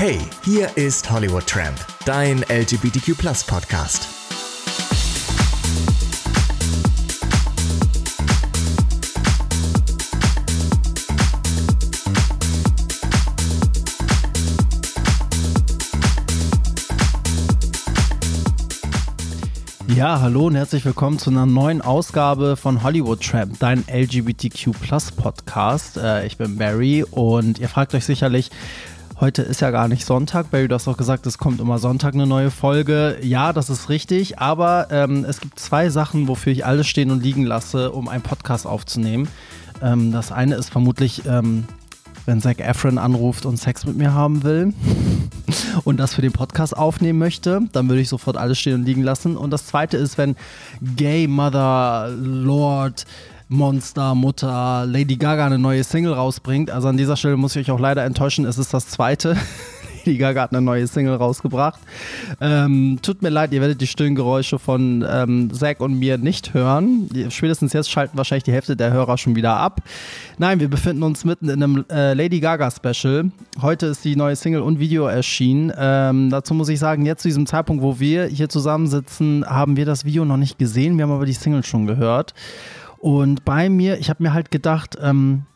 Hey, hier ist Hollywood Tramp, dein LGBTQ Podcast. Ja, hallo und herzlich willkommen zu einer neuen Ausgabe von Hollywood Tramp, dein LGBTQ Podcast. Äh, ich bin Barry und ihr fragt euch sicherlich, Heute ist ja gar nicht Sonntag. Barry, du hast auch gesagt, es kommt immer Sonntag eine neue Folge. Ja, das ist richtig. Aber ähm, es gibt zwei Sachen, wofür ich alles stehen und liegen lasse, um einen Podcast aufzunehmen. Ähm, das eine ist vermutlich, ähm, wenn Zac Efron anruft und Sex mit mir haben will und das für den Podcast aufnehmen möchte, dann würde ich sofort alles stehen und liegen lassen. Und das zweite ist, wenn Gay Mother Lord Monster, Mutter, Lady Gaga eine neue Single rausbringt. Also an dieser Stelle muss ich euch auch leider enttäuschen, es ist das zweite. Lady Gaga hat eine neue Single rausgebracht. Ähm, tut mir leid, ihr werdet die stillen Geräusche von ähm, Zack und mir nicht hören. Spätestens jetzt schalten wahrscheinlich die Hälfte der Hörer schon wieder ab. Nein, wir befinden uns mitten in einem äh, Lady Gaga Special. Heute ist die neue Single und Video erschienen. Ähm, dazu muss ich sagen, jetzt zu diesem Zeitpunkt, wo wir hier zusammensitzen, haben wir das Video noch nicht gesehen. Wir haben aber die Single schon gehört. Und bei mir, ich habe mir halt gedacht, ähm,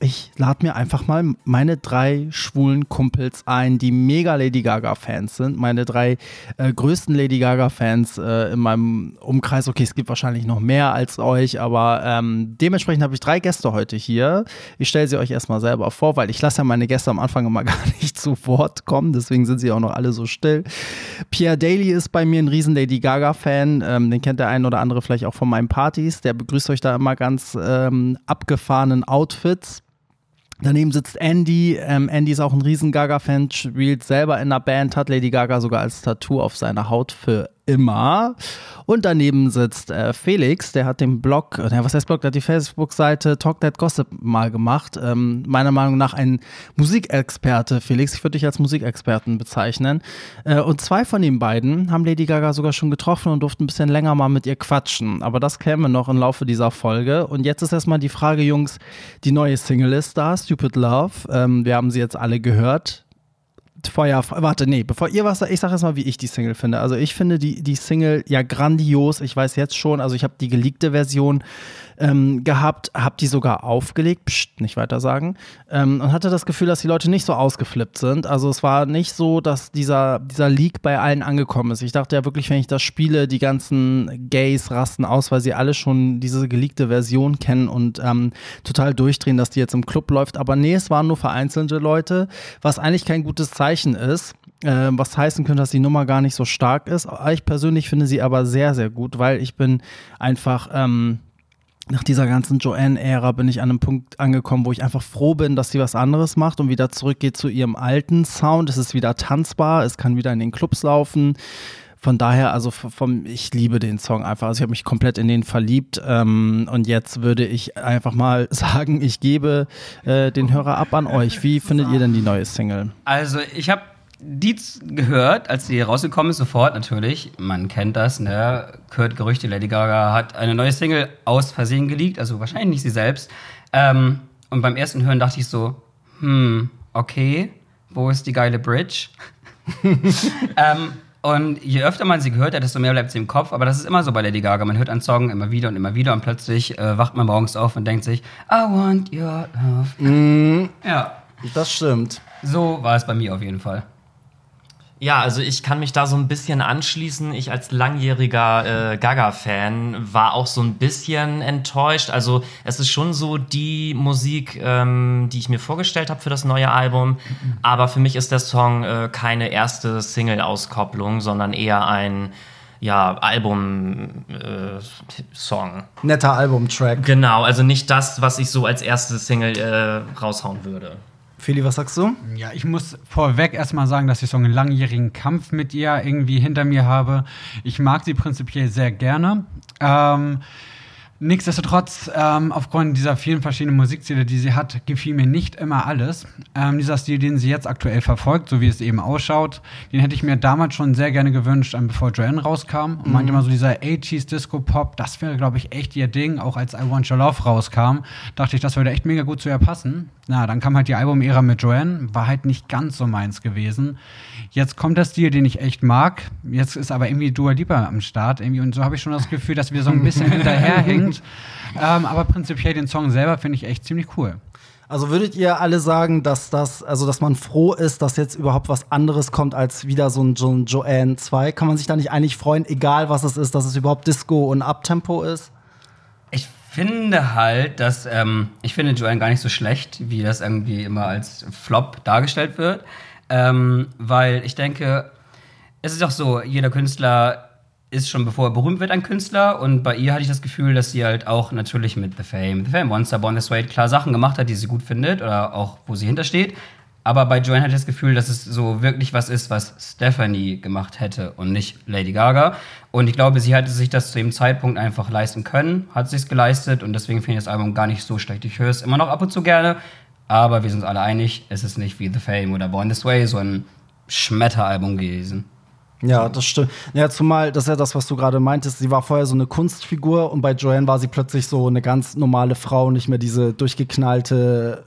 ich lade mir einfach mal meine drei schwulen Kumpels ein, die mega Lady Gaga-Fans sind. Meine drei äh, größten Lady Gaga-Fans äh, in meinem Umkreis. Okay, es gibt wahrscheinlich noch mehr als euch, aber ähm, dementsprechend habe ich drei Gäste heute hier. Ich stelle sie euch erstmal selber vor, weil ich lasse ja meine Gäste am Anfang immer gar nicht zu Wort kommen. Deswegen sind sie auch noch alle so still. Pierre Daly ist bei mir ein riesen Lady Gaga-Fan. Ähm, den kennt der ein oder andere vielleicht auch von meinen Partys. Der begrüßt euch da immer ganz ähm, abgefahrenen Outfits. Daneben sitzt Andy. Ähm, Andy ist auch ein riesen Gaga-Fan, spielt selber in einer Band, hat Lady Gaga sogar als Tattoo auf seiner Haut für immer. Und daneben sitzt äh, Felix, der hat den Blog, äh, was heißt Blog, der hat die Facebook-Seite Talk That Gossip mal gemacht. Ähm, meiner Meinung nach ein Musikexperte, Felix. Ich würde dich als Musikexperten bezeichnen. Äh, und zwei von den beiden haben Lady Gaga sogar schon getroffen und durften ein bisschen länger mal mit ihr quatschen. Aber das käme noch im Laufe dieser Folge. Und jetzt ist erstmal die Frage, Jungs, die neue Single ist da, Stupid Love. Ähm, wir haben sie jetzt alle gehört. Feuer, warte, nee, bevor ihr was sagt, ich sage erstmal, wie ich die Single finde. Also ich finde die, die Single ja grandios. Ich weiß jetzt schon, also ich habe die geleakte Version ähm, gehabt, habe die sogar aufgelegt, pst, nicht weiter sagen, ähm, und hatte das Gefühl, dass die Leute nicht so ausgeflippt sind. Also es war nicht so, dass dieser, dieser Leak bei allen angekommen ist. Ich dachte ja wirklich, wenn ich das spiele, die ganzen Gays rasten aus, weil sie alle schon diese geleakte Version kennen und ähm, total durchdrehen, dass die jetzt im Club läuft. Aber nee, es waren nur vereinzelte Leute, was eigentlich kein gutes Zeichen ist. Äh, was heißen könnte, dass die Nummer gar nicht so stark ist. Ich persönlich finde sie aber sehr, sehr gut, weil ich bin einfach ähm, nach dieser ganzen Joanne-Ära bin ich an einem Punkt angekommen, wo ich einfach froh bin, dass sie was anderes macht und wieder zurückgeht zu ihrem alten Sound. Es ist wieder tanzbar, es kann wieder in den Clubs laufen. Von daher, also vom, ich liebe den Song einfach. Also ich habe mich komplett in den verliebt. Ähm, und jetzt würde ich einfach mal sagen, ich gebe äh, den Hörer ab an euch. Wie findet ihr denn die neue Single? Also ich habe die gehört, als sie rausgekommen ist, sofort natürlich. Man kennt das, ne? Hört Gerüchte, Lady Gaga hat eine neue Single aus Versehen geleakt, also wahrscheinlich nicht sie selbst. Ähm, und beim ersten Hören dachte ich so, hm, okay, wo ist die geile Bridge? ähm, und je öfter man sie gehört hat, desto mehr bleibt sie im Kopf. Aber das ist immer so bei Lady Gaga. Man hört einen Song immer wieder und immer wieder und plötzlich äh, wacht man morgens auf und denkt sich, I want your love. Mm, ja. Das stimmt. So war es bei mir auf jeden Fall. Ja, also ich kann mich da so ein bisschen anschließen. Ich als langjähriger äh, Gaga-Fan war auch so ein bisschen enttäuscht. Also es ist schon so die Musik, ähm, die ich mir vorgestellt habe für das neue Album. Aber für mich ist der Song äh, keine erste Single-Auskopplung, sondern eher ein ja, Album-Song. Äh, Netter Album-Track. Genau, also nicht das, was ich so als erste Single äh, raushauen würde. Feli, was sagst du? Ja, ich muss vorweg erstmal sagen, dass ich so einen langjährigen Kampf mit ihr irgendwie hinter mir habe. Ich mag sie prinzipiell sehr gerne. Ähm, Nichtsdestotrotz, ähm, aufgrund dieser vielen verschiedenen Musikstile, die sie hat, gefiel mir nicht immer alles. Ähm, dieser Stil, den sie jetzt aktuell verfolgt, so wie es eben ausschaut, den hätte ich mir damals schon sehr gerne gewünscht, ähm, bevor Joanne rauskam. Und meinte immer so, dieser 80s Disco-Pop, das wäre, glaube ich, echt ihr Ding. Auch als I Want Your Love rauskam, dachte ich, das würde echt mega gut zu ihr passen. Na, dann kam halt die Album-Ära mit Joanne, war halt nicht ganz so meins gewesen. Jetzt kommt der Stil, den ich echt mag. Jetzt ist aber irgendwie Dua Lipa am Start. Irgendwie, und so habe ich schon das Gefühl, dass wir so ein bisschen hinterherhängt. Ähm, aber prinzipiell den Song selber finde ich echt ziemlich cool. Also würdet ihr alle sagen, dass das, also dass man froh ist, dass jetzt überhaupt was anderes kommt als wieder so ein, ein Joanne 2? Kann man sich da nicht eigentlich freuen, egal was es ist, dass es überhaupt Disco und Uptempo ist? Ich finde halt, dass ähm, ich finde Joanne gar nicht so schlecht, wie das irgendwie immer als Flop dargestellt wird. Ähm, weil ich denke, es ist auch so, jeder Künstler ist schon bevor er berühmt wird ein Künstler und bei ihr hatte ich das Gefühl, dass sie halt auch natürlich mit The Fame, The Fame Monster, Born This Way klar Sachen gemacht hat, die sie gut findet oder auch wo sie hintersteht. Aber bei Joanne hatte ich das Gefühl, dass es so wirklich was ist, was Stephanie gemacht hätte und nicht Lady Gaga. Und ich glaube, sie hätte sich das zu dem Zeitpunkt einfach leisten können, hat sich geleistet und deswegen finde ich das Album gar nicht so schlecht. Ich höre es immer noch ab und zu gerne, aber wir sind uns alle einig, es ist nicht wie The Fame oder Born This Way so ein Schmetteralbum gewesen. Ja, das stimmt. Ja, zumal, das ist ja das, was du gerade meintest. Sie war vorher so eine Kunstfigur und bei Joanne war sie plötzlich so eine ganz normale Frau, nicht mehr diese durchgeknallte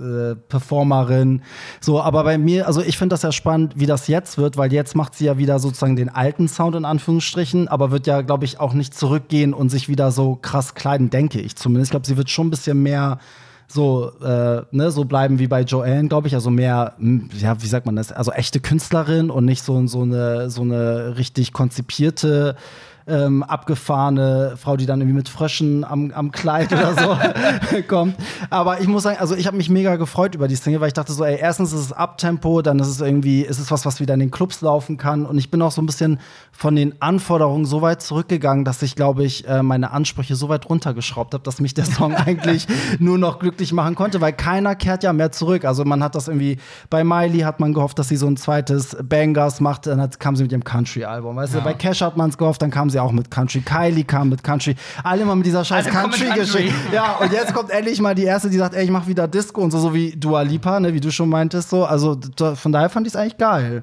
äh, Performerin. So, aber bei mir, also ich finde das ja spannend, wie das jetzt wird, weil jetzt macht sie ja wieder sozusagen den alten Sound in Anführungsstrichen, aber wird ja, glaube ich, auch nicht zurückgehen und sich wieder so krass kleiden, denke ich zumindest. Ich glaube, sie wird schon ein bisschen mehr so, äh, ne, so bleiben wie bei Joanne, glaube ich. Also mehr, ja, wie sagt man das? Also echte Künstlerin und nicht so, so, eine, so eine richtig konzipierte ähm, abgefahrene Frau, die dann irgendwie mit Fröschen am, am Kleid oder so kommt. Aber ich muss sagen, also ich habe mich mega gefreut über die Single, weil ich dachte so, ey, erstens ist es Abtempo, dann ist es irgendwie, ist es was, was wieder in den Clubs laufen kann. Und ich bin auch so ein bisschen von den Anforderungen so weit zurückgegangen, dass ich, glaube ich, äh, meine Ansprüche so weit runtergeschraubt habe, dass mich der Song eigentlich nur noch glücklich machen konnte, weil keiner kehrt ja mehr zurück. Also man hat das irgendwie, bei Miley hat man gehofft, dass sie so ein zweites Bangers macht, dann kam sie mit ihrem Country-Album. Weißt ja. du, bei Cash hat man es gehofft, dann kam sie auch mit Country. Kylie kam mit Country. Alle immer mit dieser scheiß Country-Geschichte. Country. Ja, und jetzt kommt endlich mal die erste, die sagt, ey, ich mach wieder Disco und so, so wie Dua Lipa, ne, wie du schon meintest, so. Also von daher fand ich es eigentlich geil.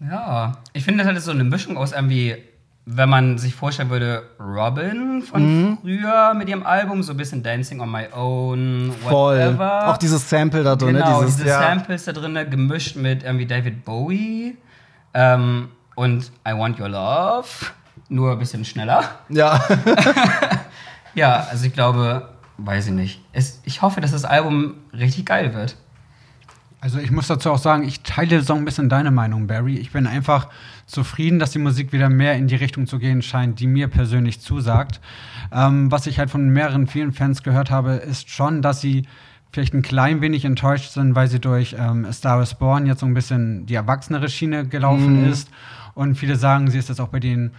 Ja, ich finde, das halt so eine Mischung aus irgendwie, wenn man sich vorstellen würde, Robin von mhm. früher mit ihrem Album, so ein bisschen Dancing on My Own, whatever. Voll. Auch dieses Sample da drin, genau, ne? Dieses, diese ja. Samples da drin, gemischt mit irgendwie David Bowie ähm, und I Want Your Love, nur ein bisschen schneller. Ja. ja, also ich glaube, weiß ich nicht. Es, ich hoffe, dass das Album richtig geil wird. Also ich muss dazu auch sagen, ich teile so ein bisschen deine Meinung, Barry. Ich bin einfach zufrieden, dass die Musik wieder mehr in die Richtung zu gehen scheint, die mir persönlich zusagt. Ähm, was ich halt von mehreren, vielen Fans gehört habe, ist schon, dass sie vielleicht ein klein wenig enttäuscht sind, weil sie durch ähm, A Star is Born jetzt so ein bisschen die erwachsenere Schiene gelaufen mhm. ist. Und viele sagen, sie ist jetzt auch bei den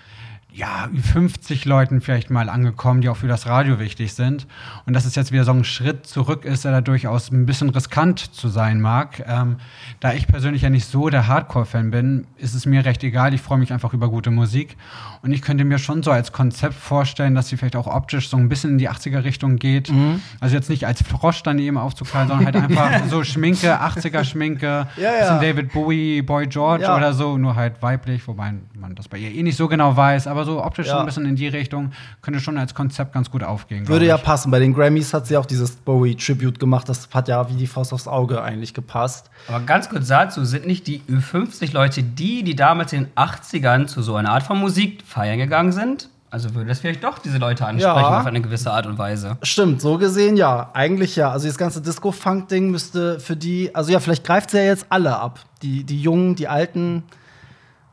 ja, 50 Leuten vielleicht mal angekommen, die auch für das Radio wichtig sind. Und dass es jetzt wieder so ein Schritt zurück ist, der da durchaus ein bisschen riskant zu sein mag. Ähm, da ich persönlich ja nicht so der Hardcore-Fan bin, ist es mir recht egal. Ich freue mich einfach über gute Musik. Und ich könnte mir schon so als Konzept vorstellen, dass sie vielleicht auch optisch so ein bisschen in die 80er-Richtung geht. Mhm. Also jetzt nicht als Frosch daneben aufzukleiden, sondern halt einfach so Schminke, 80er-Schminke, ja, ja. David Bowie, Boy George ja. oder so, nur halt weiblich, wobei man das bei ihr eh nicht so genau weiß. Aber aber so optisch ja. so ein bisschen in die Richtung, könnte schon als Konzept ganz gut aufgehen. Würde ja passen. Bei den Grammys hat sie auch dieses Bowie-Tribute gemacht. Das hat ja wie die Faust aufs Auge eigentlich gepasst. Aber ganz kurz dazu, sind nicht die Ü50-Leute die, die damals in den 80ern zu so einer Art von Musik feiern gegangen sind? Also würde das vielleicht doch diese Leute ansprechen ja. auf eine gewisse Art und Weise. Stimmt, so gesehen ja. Eigentlich ja. Also das ganze Disco-Funk-Ding müsste für die, also ja, vielleicht greift sie ja jetzt alle ab. Die, die Jungen, die Alten.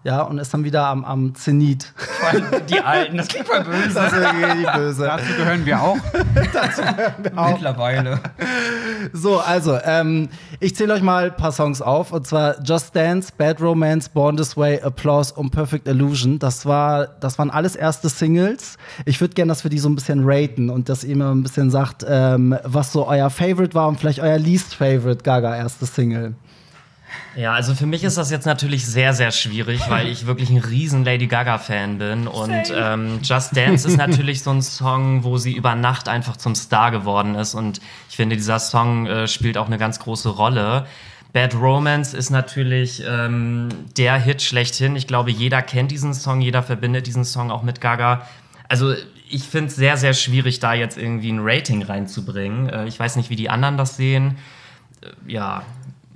Ja, und ist dann wieder am, am Zenit. Die Alten, das klingt voll böse. Das ist böse. Dazu gehören wir auch. Dazu gehören wir auch. Mittlerweile. So, also, ähm, ich zähle euch mal ein paar Songs auf. Und zwar Just Dance, Bad Romance, Born This Way, Applause und Perfect Illusion. Das, war, das waren alles erste Singles. Ich würde gerne, dass wir die so ein bisschen raten und dass ihr mir ein bisschen sagt, ähm, was so euer Favorite war und vielleicht euer Least Favorite Gaga erste Single. Ja, also für mich ist das jetzt natürlich sehr, sehr schwierig, weil ich wirklich ein riesen Lady Gaga-Fan bin. Und ähm, Just Dance ist natürlich so ein Song, wo sie über Nacht einfach zum Star geworden ist. Und ich finde, dieser Song äh, spielt auch eine ganz große Rolle. Bad Romance ist natürlich ähm, der Hit schlechthin. Ich glaube, jeder kennt diesen Song, jeder verbindet diesen Song auch mit Gaga. Also ich finde es sehr, sehr schwierig, da jetzt irgendwie ein Rating reinzubringen. Äh, ich weiß nicht, wie die anderen das sehen. Äh, ja,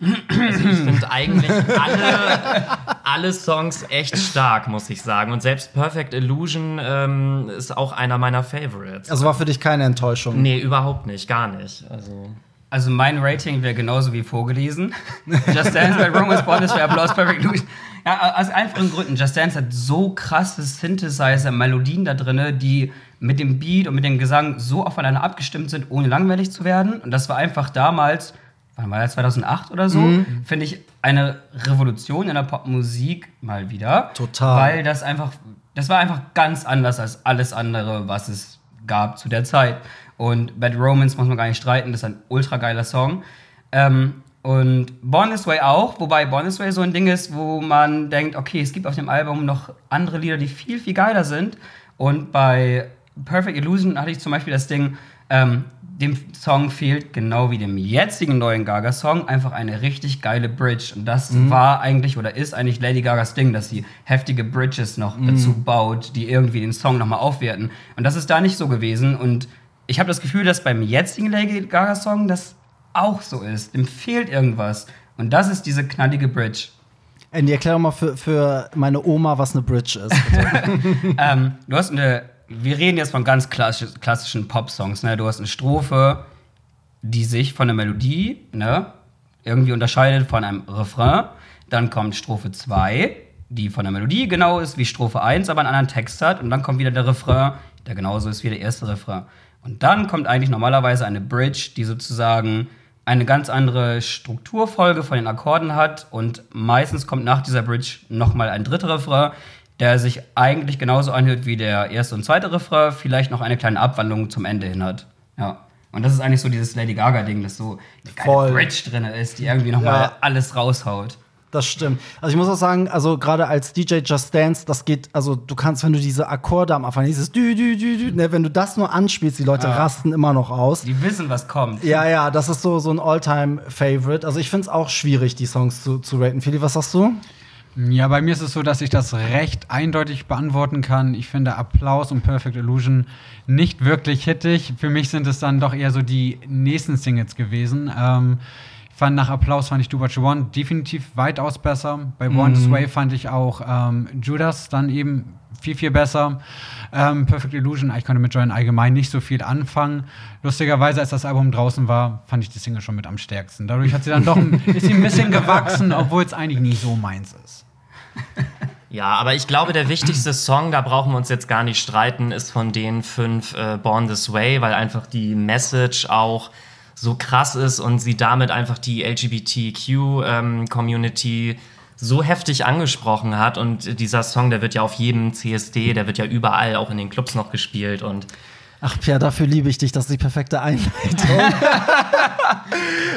also ich finde eigentlich alle, alle Songs echt stark, muss ich sagen. Und selbst Perfect Illusion ähm, ist auch einer meiner Favorites. Also war für dich keine Enttäuschung? Nee, überhaupt nicht, gar nicht. Also. Also mein Rating wäre genauso wie vorgelesen. Just Dance bei Romance Bond ist für Applause Perfect Illusion. Ja, aus einfachen Gründen. Just Dance hat so krasse Synthesizer-Melodien da drin, die mit dem Beat und mit dem Gesang so aufeinander abgestimmt sind, ohne langweilig zu werden. Und das war einfach damals wann war das, 2008 oder so, mhm. finde ich eine Revolution in der Popmusik mal wieder. Total. Weil das einfach, das war einfach ganz anders als alles andere, was es gab zu der Zeit. Und Bad Romance muss man gar nicht streiten, das ist ein ultra geiler Song. Ähm, und Born This Way auch, wobei Born This Way so ein Ding ist, wo man denkt, okay, es gibt auf dem Album noch andere Lieder, die viel, viel geiler sind. Und bei Perfect Illusion hatte ich zum Beispiel das Ding, ähm, dem Song fehlt, genau wie dem jetzigen neuen Gaga-Song, einfach eine richtig geile Bridge. Und das mhm. war eigentlich oder ist eigentlich Lady Gagas Ding, dass sie heftige Bridges noch mhm. dazu baut, die irgendwie den Song nochmal aufwerten. Und das ist da nicht so gewesen. Und ich habe das Gefühl, dass beim jetzigen Lady Gaga-Song das auch so ist. Dem fehlt irgendwas. Und das ist diese knallige Bridge. Andy, erklär mal für, für meine Oma, was eine Bridge ist. ähm, du hast eine wir reden jetzt von ganz klassisch, klassischen Pop-Songs. Ne? Du hast eine Strophe, die sich von der Melodie ne, irgendwie unterscheidet von einem Refrain. Dann kommt Strophe 2, die von der Melodie genau ist wie Strophe 1, aber einen anderen Text hat. Und dann kommt wieder der Refrain, der genauso ist wie der erste Refrain. Und dann kommt eigentlich normalerweise eine Bridge, die sozusagen eine ganz andere Strukturfolge von den Akkorden hat. Und meistens kommt nach dieser Bridge nochmal ein dritter Refrain, der sich eigentlich genauso anhört wie der erste und zweite Refrain, vielleicht noch eine kleine Abwandlung zum Ende hin hat. Ja. Und das ist eigentlich so dieses Lady Gaga-Ding, dass so eine geile Voll. Bridge drin ist, die irgendwie nochmal ja. alles raushaut. Das stimmt. Also ich muss auch sagen, also gerade als DJ Just Dance, das geht, also du kannst, wenn du diese Akkorde am Anfang, dieses dü, dü, dü, dü, ne, wenn du das nur anspielst, die Leute ja. rasten immer noch aus. Die wissen, was kommt. Ja, ja, das ist so, so ein All-Time-Favorite. Also ich finde es auch schwierig, die Songs zu, zu raten. Fili, was sagst du? Ja, bei mir ist es so, dass ich das recht eindeutig beantworten kann. Ich finde Applaus und Perfect Illusion nicht wirklich hittig. Für mich sind es dann doch eher so die nächsten Singles gewesen. Ähm, ich fand nach Applaus fand ich Do What You Want definitiv weitaus besser. Bei mhm. One This Way fand ich auch ähm, Judas dann eben viel, viel besser. Ähm, Perfect Illusion, ich konnte mit Joy allgemein nicht so viel anfangen. Lustigerweise, als das Album draußen war, fand ich die Single schon mit am stärksten. Dadurch hat sie dann doch ein, ein bisschen gewachsen, obwohl es eigentlich nicht so meins ist. Ja, aber ich glaube, der wichtigste Song, da brauchen wir uns jetzt gar nicht streiten, ist von den fünf äh, Born This Way, weil einfach die Message auch so krass ist und sie damit einfach die LGBTQ-Community ähm, so heftig angesprochen hat. Und dieser Song, der wird ja auf jedem CSD, der wird ja überall auch in den Clubs noch gespielt und Ach, Pierre, dafür liebe ich dich. Das ist die perfekte Einleitung.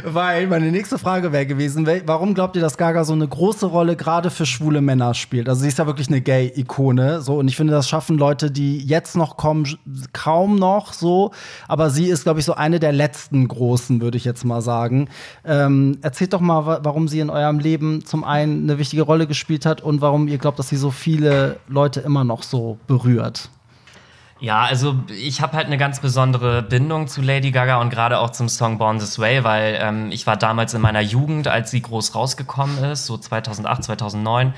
Weil meine nächste Frage wäre gewesen, warum glaubt ihr, dass Gaga so eine große Rolle gerade für schwule Männer spielt? Also sie ist ja wirklich eine Gay-Ikone. So, und ich finde, das schaffen Leute, die jetzt noch kommen, kaum noch so. Aber sie ist, glaube ich, so eine der letzten großen, würde ich jetzt mal sagen. Ähm, erzählt doch mal, warum sie in eurem Leben zum einen eine wichtige Rolle gespielt hat und warum ihr glaubt, dass sie so viele Leute immer noch so berührt. Ja, also ich habe halt eine ganz besondere Bindung zu Lady Gaga und gerade auch zum Song Born This Way, weil ähm, ich war damals in meiner Jugend, als sie groß rausgekommen ist, so 2008, 2009.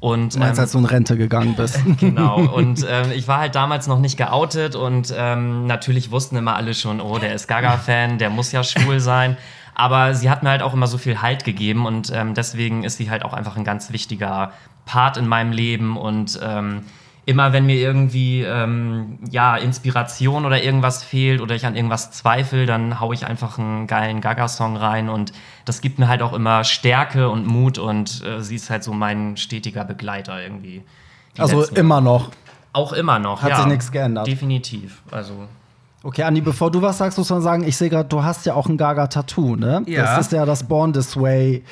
Und, ähm, als du in Rente gegangen bist. genau. Und ähm, ich war halt damals noch nicht geoutet und ähm, natürlich wussten immer alle schon, oh, der ist Gaga-Fan, der muss ja schwul sein. Aber sie hat mir halt auch immer so viel Halt gegeben und ähm, deswegen ist sie halt auch einfach ein ganz wichtiger Part in meinem Leben und ähm, immer wenn mir irgendwie ähm, ja, Inspiration oder irgendwas fehlt oder ich an irgendwas zweifle, dann haue ich einfach einen geilen Gaga-Song rein und das gibt mir halt auch immer Stärke und Mut und äh, sie ist halt so mein stetiger Begleiter irgendwie. Also immer noch. Auch immer noch. Hat ja, sich nichts geändert. Definitiv. Also Okay, Andi, bevor du was sagst, muss man sagen, ich sehe gerade, du hast ja auch ein Gaga-Tattoo, ne? Ja. Das ist ja das Born This Way,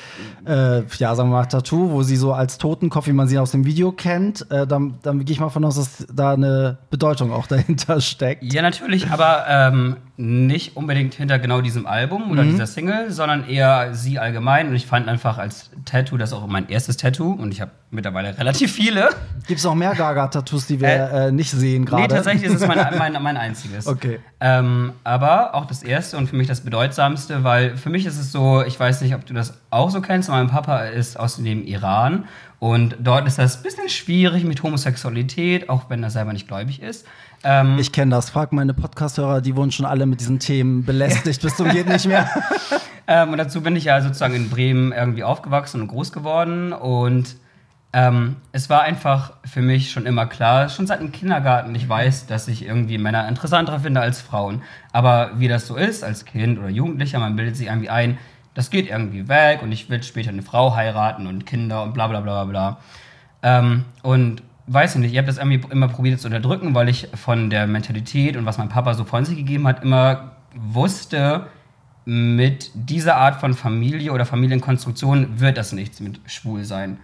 äh, ja, sagen wir mal, Tattoo, wo sie so als Totenkopf, wie man sie aus dem Video kennt. Äh, dann dann gehe ich mal von aus, dass da eine Bedeutung auch dahinter steckt. Ja, natürlich, aber ähm, nicht unbedingt hinter genau diesem Album oder dieser Single, sondern eher sie allgemein. Und ich fand einfach als Tattoo das auch mein erstes Tattoo und ich habe mittlerweile relativ viele. Gibt es noch mehr Gaga-Tattoos, die wir äh, nicht sehen gerade? Nee, tatsächlich ist es mein, mein, mein einziges. Okay. Ähm, aber auch das erste und für mich das bedeutsamste, weil für mich ist es so, ich weiß nicht, ob du das auch so kennst, mein Papa ist aus dem Iran und dort ist das ein bisschen schwierig mit Homosexualität, auch wenn er selber nicht gläubig ist. Ähm, Ich kenne das. Frag meine Podcast-Hörer, die wurden schon alle mit diesen Themen belästigt bis zum geht nicht mehr. Ähm, und dazu bin ich ja sozusagen in Bremen irgendwie aufgewachsen und groß geworden. Und ähm, es war einfach für mich schon immer klar, schon seit dem Kindergarten, ich weiß, dass ich irgendwie Männer interessanter finde als Frauen. Aber wie das so ist, als Kind oder Jugendlicher, man bildet sich irgendwie ein, das geht irgendwie weg und ich will später eine Frau heiraten und Kinder und bla bla bla bla bla. Ähm, und weiß ich nicht, ich habe das irgendwie immer probiert zu unterdrücken, weil ich von der Mentalität und was mein Papa so von sich gegeben hat, immer wusste, mit dieser Art von Familie oder Familienkonstruktion wird das nichts mit schwul sein.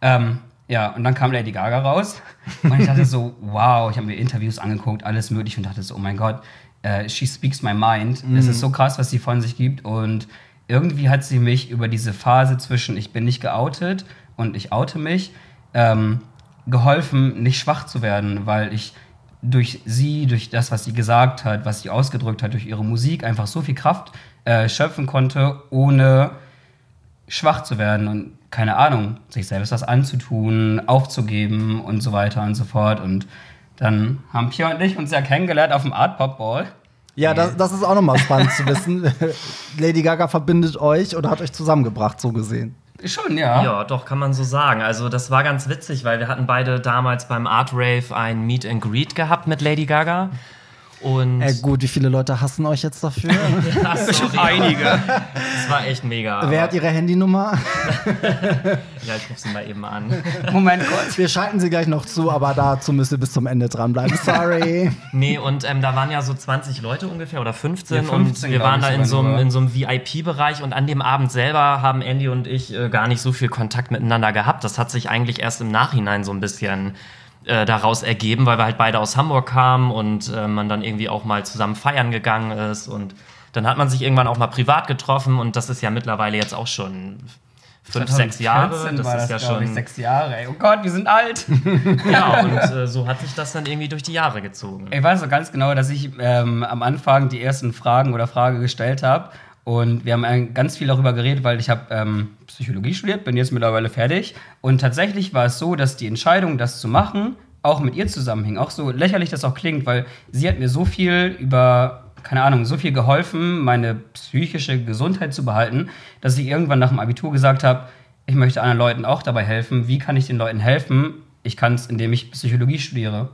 Ähm, ja, und dann kam Lady Gaga raus und ich dachte so, wow, ich habe mir Interviews angeguckt, alles mögliche und dachte so, oh mein Gott, äh, she speaks my mind. Es ist so krass, was sie von sich gibt und irgendwie hat sie mich über diese Phase zwischen ich bin nicht geoutet und ich oute mich ähm, geholfen, nicht schwach zu werden, weil ich durch sie, durch das, was sie gesagt hat, was sie ausgedrückt hat, durch ihre Musik einfach so viel Kraft äh, schöpfen konnte, ohne schwach zu werden und keine Ahnung, sich selbst was anzutun, aufzugeben und so weiter und so fort. Und dann haben Pia und ich uns ja kennengelernt auf dem Art Pop Ball. Ja, das, das ist auch nochmal spannend zu wissen. Lady Gaga verbindet euch oder hat euch zusammengebracht, so gesehen. Schon, ja. Ja, doch, kann man so sagen. Also, das war ganz witzig, weil wir hatten beide damals beim Art Rave ein Meet and Greet gehabt mit Lady Gaga. Und Äh, gut, wie viele Leute hassen euch jetzt dafür? Ja, sorry, Einige. Das war echt mega. Wer hat ihre Handynummer? ja, ich rufe sie mal eben an. Moment kurz. Wir schalten sie gleich noch zu, aber dazu müsst ihr bis zum Ende dranbleiben. Sorry. Nee, und ähm, da waren ja so 20 Leute ungefähr oder 15, Ja, 15 und wir waren da in so, einem, in so einem VIP-Bereich und an dem Abend selber haben Andy und ich äh, gar nicht so viel Kontakt miteinander gehabt. Das hat sich eigentlich erst im Nachhinein so ein bisschen äh, daraus ergeben, weil wir halt beide aus Hamburg kamen und äh, man dann irgendwie auch mal zusammen feiern gegangen ist und dann hat man sich irgendwann auch mal privat getroffen und das ist ja mittlerweile jetzt auch schon fünf, sechs Jahre. 2014 Das war ist das, ja glaub ich, schon. sechs Jahre. Ey. Oh Gott, wir sind alt. Ja, und äh, so hat sich das dann irgendwie durch die Jahre gezogen. Ich weiß noch ganz genau, dass ich ähm, am Anfang die ersten Fragen oder Frage gestellt habe. Und wir haben äh, ganz viel darüber geredet, weil ich habe ähm, Psychologie studiert, bin jetzt mittlerweile fertig. Und tatsächlich war es so, dass die Entscheidung, das zu machen, auch mit ihr zusammenhing. Auch so lächerlich das auch klingt, weil sie hat mir so viel über, keine Ahnung, so viel geholfen, meine psychische Gesundheit zu behalten, dass ich irgendwann nach dem Abitur gesagt habe, ich möchte anderen Leuten auch dabei helfen. Wie kann ich den Leuten helfen? Ich kann es, indem ich Psychologie studiere.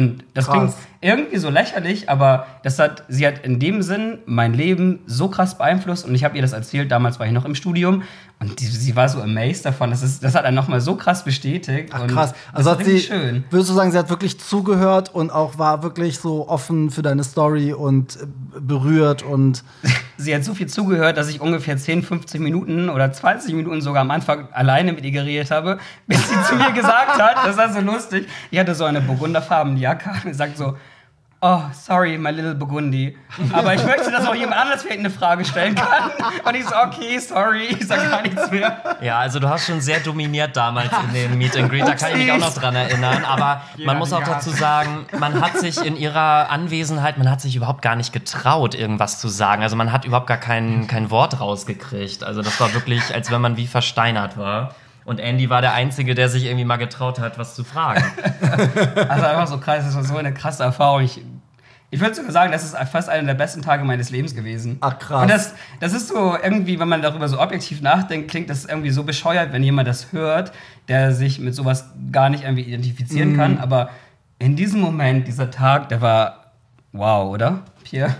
Und das Krass. klingt irgendwie so lächerlich, aber das hat, sie hat in dem Sinn mein Leben so krass beeinflusst und ich habe ihr das erzählt, damals war ich noch im Studium und die, sie war so amazed davon, das, ist, das hat einen nochmal so krass bestätigt. Ach und krass. das Also hat sie, schön. würdest du sagen, sie hat wirklich zugehört und auch war wirklich so offen für deine Story und äh, berührt und Sie hat so viel zugehört, dass ich ungefähr 10, 15 Minuten oder 20 Minuten sogar am Anfang alleine mit ihr geredet habe, bis sie zu mir gesagt hat, das war so lustig, ich hatte so eine burgunderfarbene Jacke und sagt so, Oh, sorry, my little Burgundy. Aber ich möchte, dass auch jemand anders vielleicht eine Frage stellen kann. Und ich so, okay, sorry, ich sag gar nichts mehr. Ja, also du hast schon sehr dominiert damals in dem Meet and Greet, da kann ich mich auch noch dran erinnern. Aber man muss auch dazu sagen, man hat sich in ihrer Anwesenheit, man hat sich überhaupt gar nicht getraut, irgendwas zu sagen. Also man hat überhaupt gar kein, kein Wort rausgekriegt. Also das war wirklich, als wenn man wie versteinert war. Und Andy war der Einzige, der sich irgendwie mal getraut hat, was zu fragen. Also einfach so krass, das war so eine krasse Erfahrung. Ich, ich würde sogar sagen, das ist fast einer der besten Tage meines Lebens gewesen. Ach, krass. Und das, das ist so irgendwie, wenn man darüber so objektiv nachdenkt, klingt das irgendwie so bescheuert, wenn jemand das hört, der sich mit sowas gar nicht irgendwie identifizieren Mhm. kann. Aber in diesem Moment, dieser Tag, der war wow, oder? Pierre?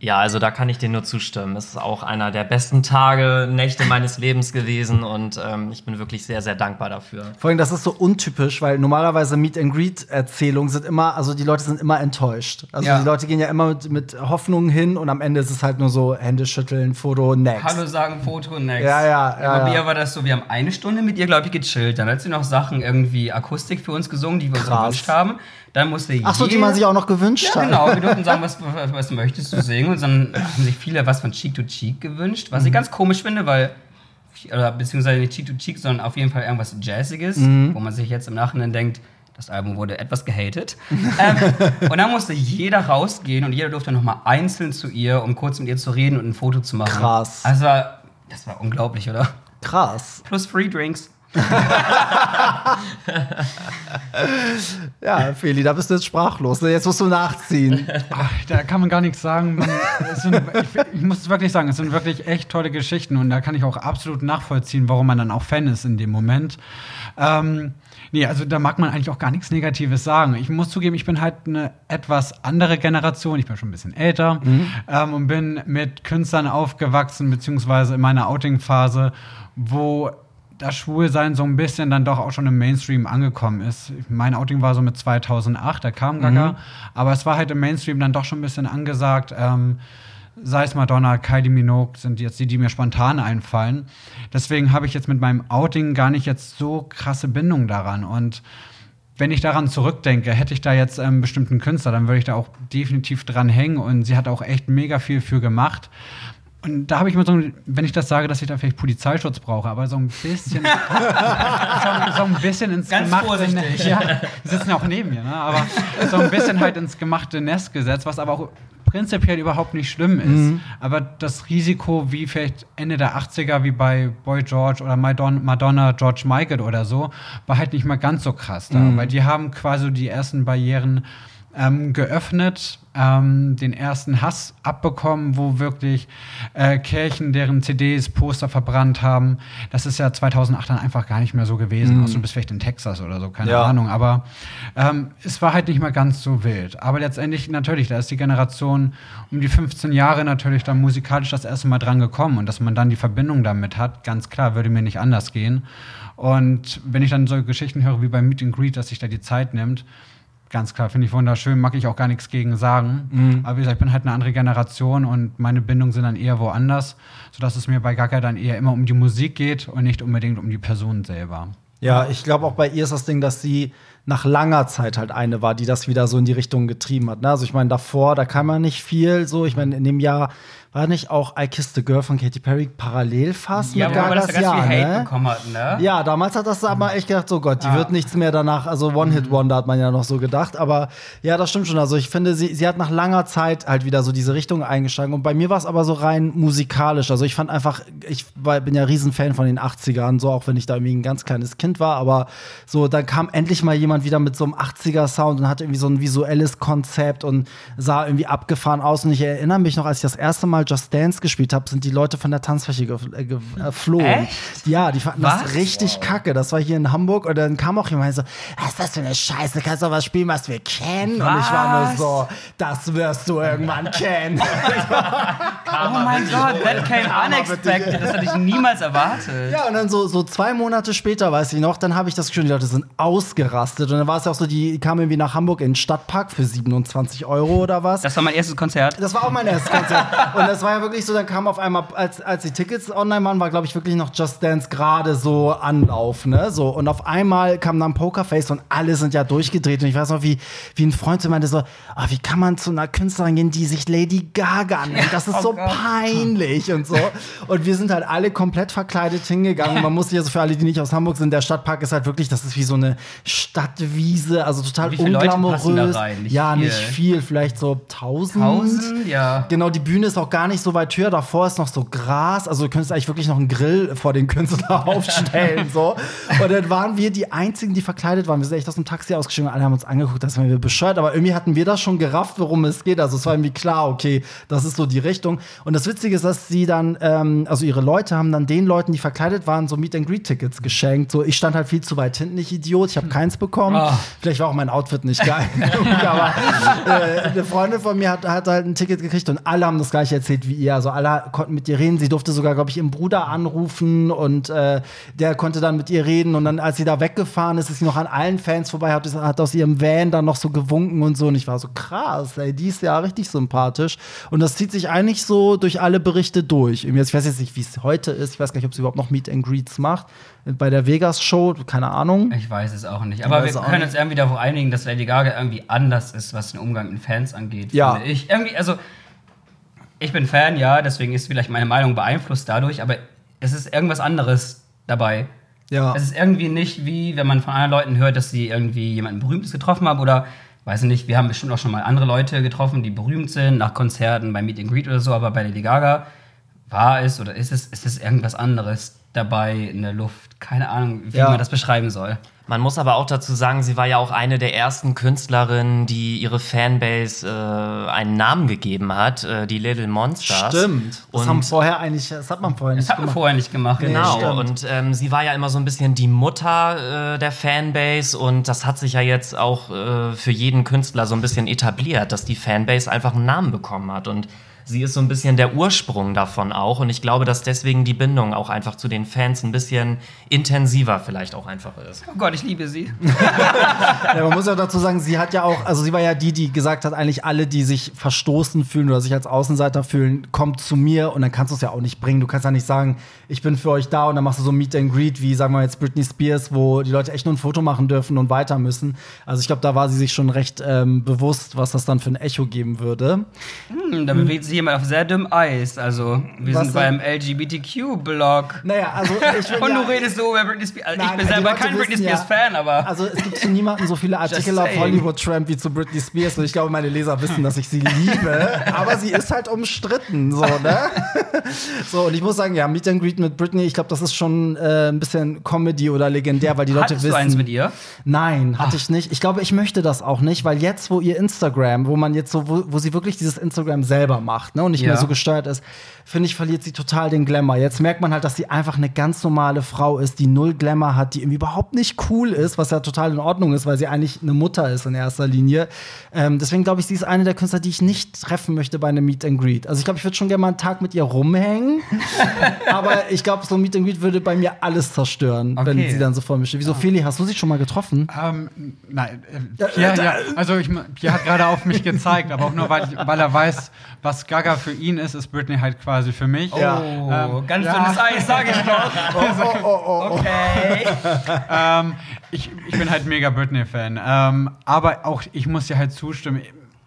Ja, also da kann ich dir nur zustimmen. Es ist auch einer der besten Tage, Nächte meines Lebens gewesen und ähm, ich bin wirklich sehr, sehr dankbar dafür. Vor allem, das ist so untypisch, weil normalerweise Meet and Greet Erzählungen sind immer, also die Leute sind immer enttäuscht. Also Ja. die Leute gehen ja immer mit, mit Hoffnungen hin und am Ende ist es halt nur so Hände schütteln, Foto, next. Hallo sagen, Foto, next. Ja, ja, ja, bei ja. ihr war das so, wir haben eine Stunde mit ihr, glaube ich, gechillt. Dann hat sie noch Sachen irgendwie Akustik für uns gesungen, die wir uns gewünscht haben. Dann musste Ach so, die man sich auch noch gewünscht Ja, hat. genau. Wir durften sagen, was, was, was möchtest du singen? Und dann haben sich viele was von Cheek to Cheek gewünscht, was ich Mhm. ganz komisch finde, weil, oder beziehungsweise nicht Cheek to Cheek, sondern auf jeden Fall irgendwas Jazziges, Mhm. wo man sich jetzt im Nachhinein denkt, das Album wurde etwas gehatet. ähm, und dann musste jeder rausgehen und jeder durfte nochmal einzeln zu ihr, um kurz mit ihr zu reden und ein Foto zu machen. Krass. Also, das war unglaublich, oder? Krass. Plus Free Drinks. Ja, Feli, da bist du jetzt sprachlos. ne? Jetzt musst du nachziehen. Ach, da kann man gar nichts sagen. Sind, ich, ich muss es wirklich sagen, es sind wirklich echt tolle Geschichten und da kann ich auch absolut nachvollziehen, warum man dann auch Fan ist in dem Moment. Ähm, nee, also da mag man eigentlich auch gar nichts Negatives sagen. Ich muss zugeben, ich bin halt eine etwas andere Generation. Ich bin schon ein bisschen älter ähm, und bin mit Künstlern aufgewachsen, beziehungsweise in meiner Outing-Phase, wo das Schwulsein so ein bisschen dann doch auch schon im Mainstream angekommen ist. Mein Outing war so mit 2008, da kam Gaga, aber es war halt im Mainstream dann doch schon ein bisschen angesagt. Ähm, sei es Madonna, Kylie Minogue sind jetzt die, die mir spontan einfallen. Deswegen habe ich jetzt mit meinem Outing gar nicht jetzt so krasse Bindung daran und wenn ich daran zurückdenke, hätte ich da jetzt einen bestimmten Künstler, dann würde ich da auch definitiv dran hängen und sie hat auch echt mega viel für gemacht. Und da habe ich mir so, wenn ich das sage, dass ich da vielleicht Polizeischutz brauche, aber so ein bisschen, so, so ein bisschen ins Ganz gemachte vorsichtig. Ja, die sitzen ja auch neben mir, ne? aber so ein bisschen halt ins gemachte Nest gesetzt, was aber auch prinzipiell überhaupt nicht schlimm ist. Aber das Risiko, wie vielleicht Ende der 80er, wie bei Boy George oder Madon- Madonna, George Michael oder so, war halt nicht mehr ganz so krass da. Weil die haben quasi die ersten Barrieren ähm, geöffnet, ähm, den ersten Hass abbekommen, wo wirklich äh, Kirchen deren CDs, Poster verbrannt haben. Das ist ja 2008 dann einfach gar nicht mehr so gewesen. Außer du bist vielleicht in Texas oder so, keine Ja. Ahnung. Aber ähm, es war halt nicht mehr ganz so wild. Aber letztendlich, natürlich, da ist die Generation um die 15 Jahre natürlich dann musikalisch das erste Mal dran gekommen. Und dass man dann die Verbindung damit hat, ganz klar, würde mir nicht anders gehen. Und wenn ich dann so Geschichten höre wie beim Meet and Greet, dass sich da die Zeit nimmt, Ganz klar, finde ich wunderschön, mag ich auch gar nichts gegen sagen. Aber wie gesagt, ich bin halt eine andere Generation und meine Bindungen sind dann eher woanders, sodass es mir bei Gaga dann eher immer um die Musik geht und nicht unbedingt um die Person selber. Ja, ich glaube auch bei ihr ist das Ding, dass sie nach langer Zeit halt eine war, die das wieder so in die Richtung getrieben hat. Ne? Also ich meine, davor, da kam ja nicht viel so. Ich meine, in dem Jahr war nicht auch I Kissed the Girl von Katy Perry parallel fast Ja, mit aber das Gagas ja ganz viel Jahr, Hate ne? bekommen hat, ne? Ja, damals hat das aber echt gedacht, so Gott, die Ja. wird nichts mehr danach, also One-Hit-Wonder hat man ja noch so gedacht, aber ja, das stimmt schon. Also ich finde, sie, sie hat nach langer Zeit halt wieder so diese Richtung eingeschlagen und bei mir war es aber so rein musikalisch. Also ich fand einfach, ich war, bin ja Riesenfan von den 80ern, so auch wenn ich da irgendwie ein ganz kleines Kind war, aber so, dann kam endlich mal jemand wieder mit so einem 80er-Sound und hatte irgendwie so ein visuelles Konzept und sah irgendwie abgefahren aus und ich erinnere mich noch, als ich das erste Mal Just Dance gespielt habe, sind die Leute von der Tanzfläche äh, ge- äh, geflogen. Echt? Ja, die fanden das Was? richtig kacke. Das war hier in Hamburg und dann kam auch jemand und so, was ist das für eine Scheiße? Kannst du was spielen, was wir kennen? Und ich war nur Was? so, das wirst du irgendwann kennen. Oh mein Gott, that came unexpected. Das hätte ich niemals erwartet. ja, und dann so, so zwei Monate später, weiß ich noch, dann habe ich das Gefühl, die Leute sind ausgerastet. Und dann war es ja auch so, die kamen irgendwie nach Hamburg in den Stadtpark für 27 Euro oder was. Das war mein erstes Konzert. Das war auch mein erstes Konzert. Und das war ja wirklich so, dann kam auf einmal, als, als die Tickets online waren, war, glaube ich, wirklich noch Just Dance gerade so Anlauf, ne? So, und auf einmal kam dann Pokerface und alle sind ja durchgedreht. Und ich weiß noch, wie, wie ein Freund zu mir meinte so, ah, wie kann man zu einer Künstlerin gehen, die sich Lady Gaga nennt? Das ist oh so Gott. peinlich und so. Und wir sind halt alle komplett verkleidet hingegangen. Man muss sich also für alle, die nicht aus Hamburg sind, der Stadtpark ist halt wirklich, das ist wie so eine Stadtwiese, also total Wie viele Leute passen unglamourös. da rein? Nicht ja, viel. nicht viel, vielleicht so 1000. Tausend? Ja. Genau, die Bühne ist auch gar nicht so weit höher. Davor ist noch so Gras. Also du könntest eigentlich wirklich noch einen Grill vor den Künstler aufstellen. so. Und dann waren wir die Einzigen, die verkleidet waren. Wir sind echt aus dem Taxi ausgestiegen und alle haben uns angeguckt, das waren wir bescheuert. Aber irgendwie hatten wir das schon gerafft, worum es geht. Also es war irgendwie klar, okay, das ist so die Richtung. Und das Witzige ist, dass sie dann, ähm, also ihre Leute haben dann den Leuten, die verkleidet waren, so Meet-and-Greet-Tickets geschenkt. So, ich stand halt viel zu weit hinten, ich Idiot. Ich habe keins bekommen. Ah. Vielleicht war auch mein Outfit nicht geil aber äh, eine Freundin von mir hat, hat halt ein Ticket gekriegt und alle haben das gleiche erzählt wie ihr. Also alle konnten mit ihr reden. Sie durfte sogar, glaube ich, ihren Bruder anrufen und äh, der konnte dann mit ihr reden. Und dann, als sie da weggefahren ist, ist sie noch an allen Fans vorbei, hat, hat aus ihrem Van dann noch so gewunken und so. Und ich war so krass, ey, die ist ja richtig sympathisch. Und das zieht sich eigentlich so durch alle Berichte durch. Ich weiß jetzt nicht, wie es heute ist. Ich weiß gar nicht, ob sie überhaupt noch Meet and Greets macht. Bei der Vegas-Show, keine Ahnung. Ich weiß es auch nicht. Aber wir können uns irgendwie darauf einigen, dass Lady Gaga irgendwie anders ist, was den Umgang mit Fans angeht. Ja. finde Ich irgendwie, also ich bin Fan, ja, deswegen ist vielleicht meine Meinung beeinflusst dadurch, aber es ist irgendwas anderes dabei. Ja. Es ist irgendwie nicht wie, wenn man von anderen Leuten hört, dass sie irgendwie jemanden Berühmtes getroffen haben oder, weiß ich nicht, wir haben bestimmt auch schon mal andere Leute getroffen, die berühmt sind, nach Konzerten, bei Meet and Greet oder so, aber bei Lady Gaga war es oder ist es, ist es irgendwas anderes dabei in der Luft? Keine Ahnung, wie Ja. man das beschreiben soll. Man muss aber auch dazu sagen, sie war ja auch eine der ersten Künstlerinnen, die ihre Fanbase äh, einen Namen gegeben hat, äh, die Little Monsters. Stimmt. Das, Und haben vorher eigentlich, das hat man vorher Das nicht hat man gemacht. vorher nicht gemacht. Genau, stimmt. und ähm, sie war ja immer so ein bisschen die Mutter äh, der Fanbase und das hat sich ja jetzt auch äh, für jeden Künstler so ein bisschen etabliert, dass die Fanbase einfach einen Namen bekommen hat und sie ist so ein bisschen der Ursprung davon auch und ich glaube, dass deswegen die Bindung auch einfach zu den Fans ein bisschen intensiver vielleicht auch einfach ist. Oh Gott, ich liebe sie. Ja, man muss ja dazu sagen, sie hat ja auch, also sie war ja die, die gesagt hat, eigentlich alle, die sich verstoßen fühlen oder sich als Außenseiter fühlen, kommt zu mir und dann kannst du es ja auch nicht bringen. Du kannst ja nicht sagen, ich bin für euch da und dann machst du so ein Meet and Greet, wie sagen wir jetzt Britney Spears, wo die Leute echt nur ein Foto machen dürfen und weiter müssen. Also ich glaube, da war sie sich schon recht ähm, bewusst, was das dann für ein Echo geben würde. Hm, da bewegt sich jemand auf sehr dünnem Eis. Also, wir Was sind denn? beim LGBTQ-Blog. Naja, also ich bin Und ja, du redest so über Britney Spears. Also, Nein, ich bin selber kein Britney wissen ja- Spears-Fan, aber. Also es gibt zu niemandem so viele Artikel auf. Hollywood Tramp wie zu Britney Spears und ich glaube, meine Leser wissen, dass ich sie liebe, aber sie ist halt umstritten, so, ne? so, und ich muss sagen, ja, Meet and Greet mit Britney, ich glaube, das ist schon äh, ein bisschen Comedy oder legendär, weil die Leute Hattest wissen. du eins mit ihr? Nein, hatte ich nicht. Ich glaube, ich möchte das auch nicht, weil jetzt, wo ihr Instagram, wo man jetzt so, wo, wo sie wirklich dieses Instagram selber macht, ne, und nicht Ja. mehr so gesteuert ist, finde ich, verliert sie total den Glamour. Jetzt merkt man halt, dass sie einfach eine ganz normale Frau ist, die null Glamour hat, die irgendwie überhaupt nicht cool ist, was ja total in Ordnung ist, weil sie eigentlich eine Mutter ist in erster Linie. Ähm, deswegen glaube ich, sie ist eine der Künstler, die ich nicht treffen möchte bei einem Meet and Greet. Also ich glaube, ich würde schon gerne mal einen Tag mit ihr rumhängen, aber ich glaube, so ein Meet and Greet würde bei mir alles zerstören, wenn Okay. sie dann so vor mir steht. Wieso, Feli, hast du sie schon mal getroffen? Ähm, nein, äh, ja, ja, also ich, Pierre hat gerade auf mich gezeigt, aber auch nur, weil, weil er weiß, was Gaga für ihn ist, ist Britney halt quasi für mich. Ja. Oh, Ähm, ganz ja. dünnes Eis, sag ich doch. Okay. ähm, ich, ich bin halt mega Britney-Fan. Ähm, aber auch ich muss dir halt zustimmen.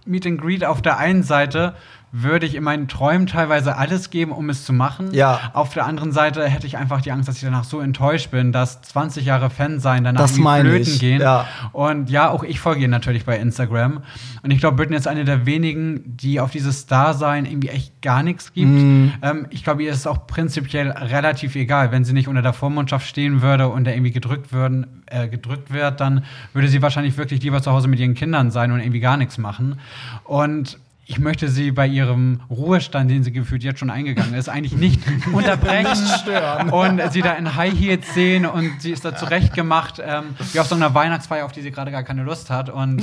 Meet and Greet auf der einen Seite würde ich in meinen Träumen teilweise alles geben, um es zu machen. Ja. Auf der anderen Seite hätte ich einfach die Angst, dass ich danach so enttäuscht bin, dass 20 Jahre Fan sein danach Das flöten ich, gehen. ja. Und ja, auch ich folge ihr natürlich bei Instagram. Und ich glaube, Britney ist eine der wenigen, die auf dieses Star-Sein irgendwie echt gar nichts gibt. Mhm. Ähm, ich glaube, ihr ist es auch prinzipiell relativ egal. Wenn sie nicht unter der Vormundschaft stehen würde und da irgendwie gedrückt, würden, äh, gedrückt wird, dann würde sie wahrscheinlich wirklich lieber zu Hause mit ihren Kindern sein und irgendwie gar nichts machen. Und ich möchte sie bei ihrem Ruhestand, den sie gefühlt jetzt schon eingegangen ist, eigentlich nicht unterbrechen stören. und sie da in High Heels sehen und sie ist da zurechtgemacht, ähm, wie auf so einer Weihnachtsfeier, auf die sie gerade gar keine Lust hat. Und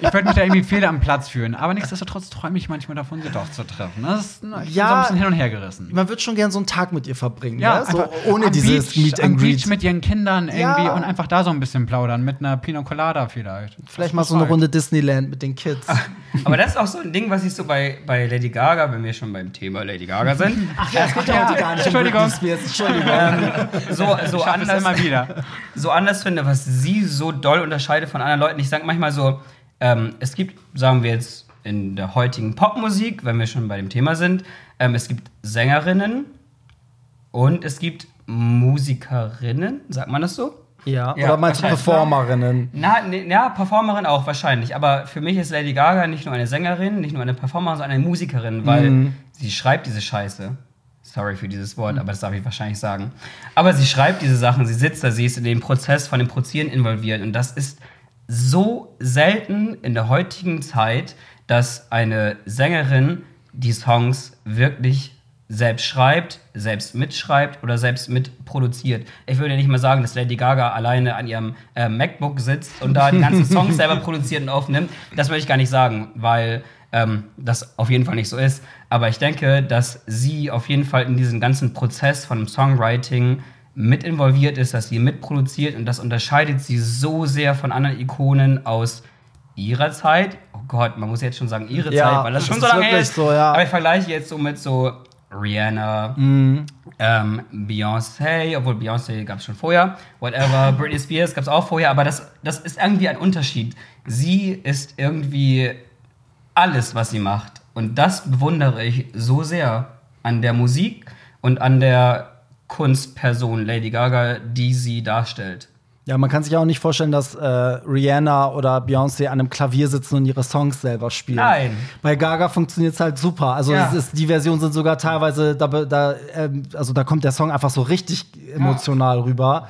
ich würde mich da irgendwie fehl am Platz fühlen. Aber nichtsdestotrotz träume ich manchmal davon, sie doch zu treffen. Das ist, na, ich Ja. bin so ein bisschen hin und her gerissen. Man wird schon gern so einen Tag mit ihr verbringen, Ja, ja, so einfach ohne am dieses Beach, Meet and Beach Greet. mit ihren Kindern irgendwie Ja. und einfach da so ein bisschen plaudern mit einer Pina Colada vielleicht. Vielleicht mal so eine Runde Disneyland mit den Kids. Aber das ist auch so ein Ding, was ich so bei, bei Lady Gaga, wenn wir schon beim Thema Lady Gaga sind, Ach ja, es geht ja heute gar nicht Entschuldigung. Spears. Entschuldigung. so, so, es anders, immer wieder. so anders finde, was sie so doll unterscheidet von anderen Leuten. Ich sage manchmal so, ähm, es gibt, sagen wir jetzt in der heutigen Popmusik, wenn wir schon bei dem Thema sind, ähm, es gibt Sängerinnen und es gibt Musikerinnen, sagt man das so? Ja, Ja, oder meinst du. Performerinnen? Na, ne, ja, Performerin auch wahrscheinlich. Aber für mich ist Lady Gaga nicht nur eine Sängerin, nicht nur eine Performerin, sondern eine Musikerin, weil Mhm. sie schreibt diese Scheiße. Sorry für dieses Wort, aber das darf ich wahrscheinlich sagen. Aber sie schreibt diese Sachen, sie sitzt da, sie ist in den Prozess von dem Produzieren involviert. Und das ist so selten in der heutigen Zeit, dass eine Sängerin die Songs wirklich selbst schreibt, selbst mitschreibt oder selbst mitproduziert. Ich würde nicht mal sagen, dass Lady Gaga alleine an ihrem äh, MacBook sitzt und da die ganzen Songs selber produziert und aufnimmt. Das würde ich gar nicht sagen, weil ähm, das auf jeden Fall nicht so ist. Aber ich denke, dass sie auf jeden Fall in diesen ganzen Prozess von Songwriting mit involviert ist, dass sie mitproduziert und das unterscheidet sie so sehr von anderen Ikonen aus ihrer Zeit. Oh Gott, man muss jetzt schon sagen ihre Ja, Zeit, weil das das schon so lange ist. so, ja. Aber ich vergleiche jetzt so mit so Rihanna, Mhm. ähm, Beyoncé, obwohl Beyoncé gab es schon vorher, whatever, Britney Spears gab es auch vorher, aber das, das ist irgendwie ein Unterschied. Sie ist irgendwie alles, was sie macht. Und das bewundere ich so sehr an der Musik und an der Kunstperson Lady Gaga, die sie darstellt. Ja, man kann sich auch nicht vorstellen, dass äh, Rihanna oder Beyoncé an einem Klavier sitzen und ihre Songs selber spielen. Nein. Bei Gaga funktioniert es halt super. Also Ja. ist, die Versionen sind sogar teilweise, da, da, ähm, also da kommt der Song einfach so richtig emotional rüber.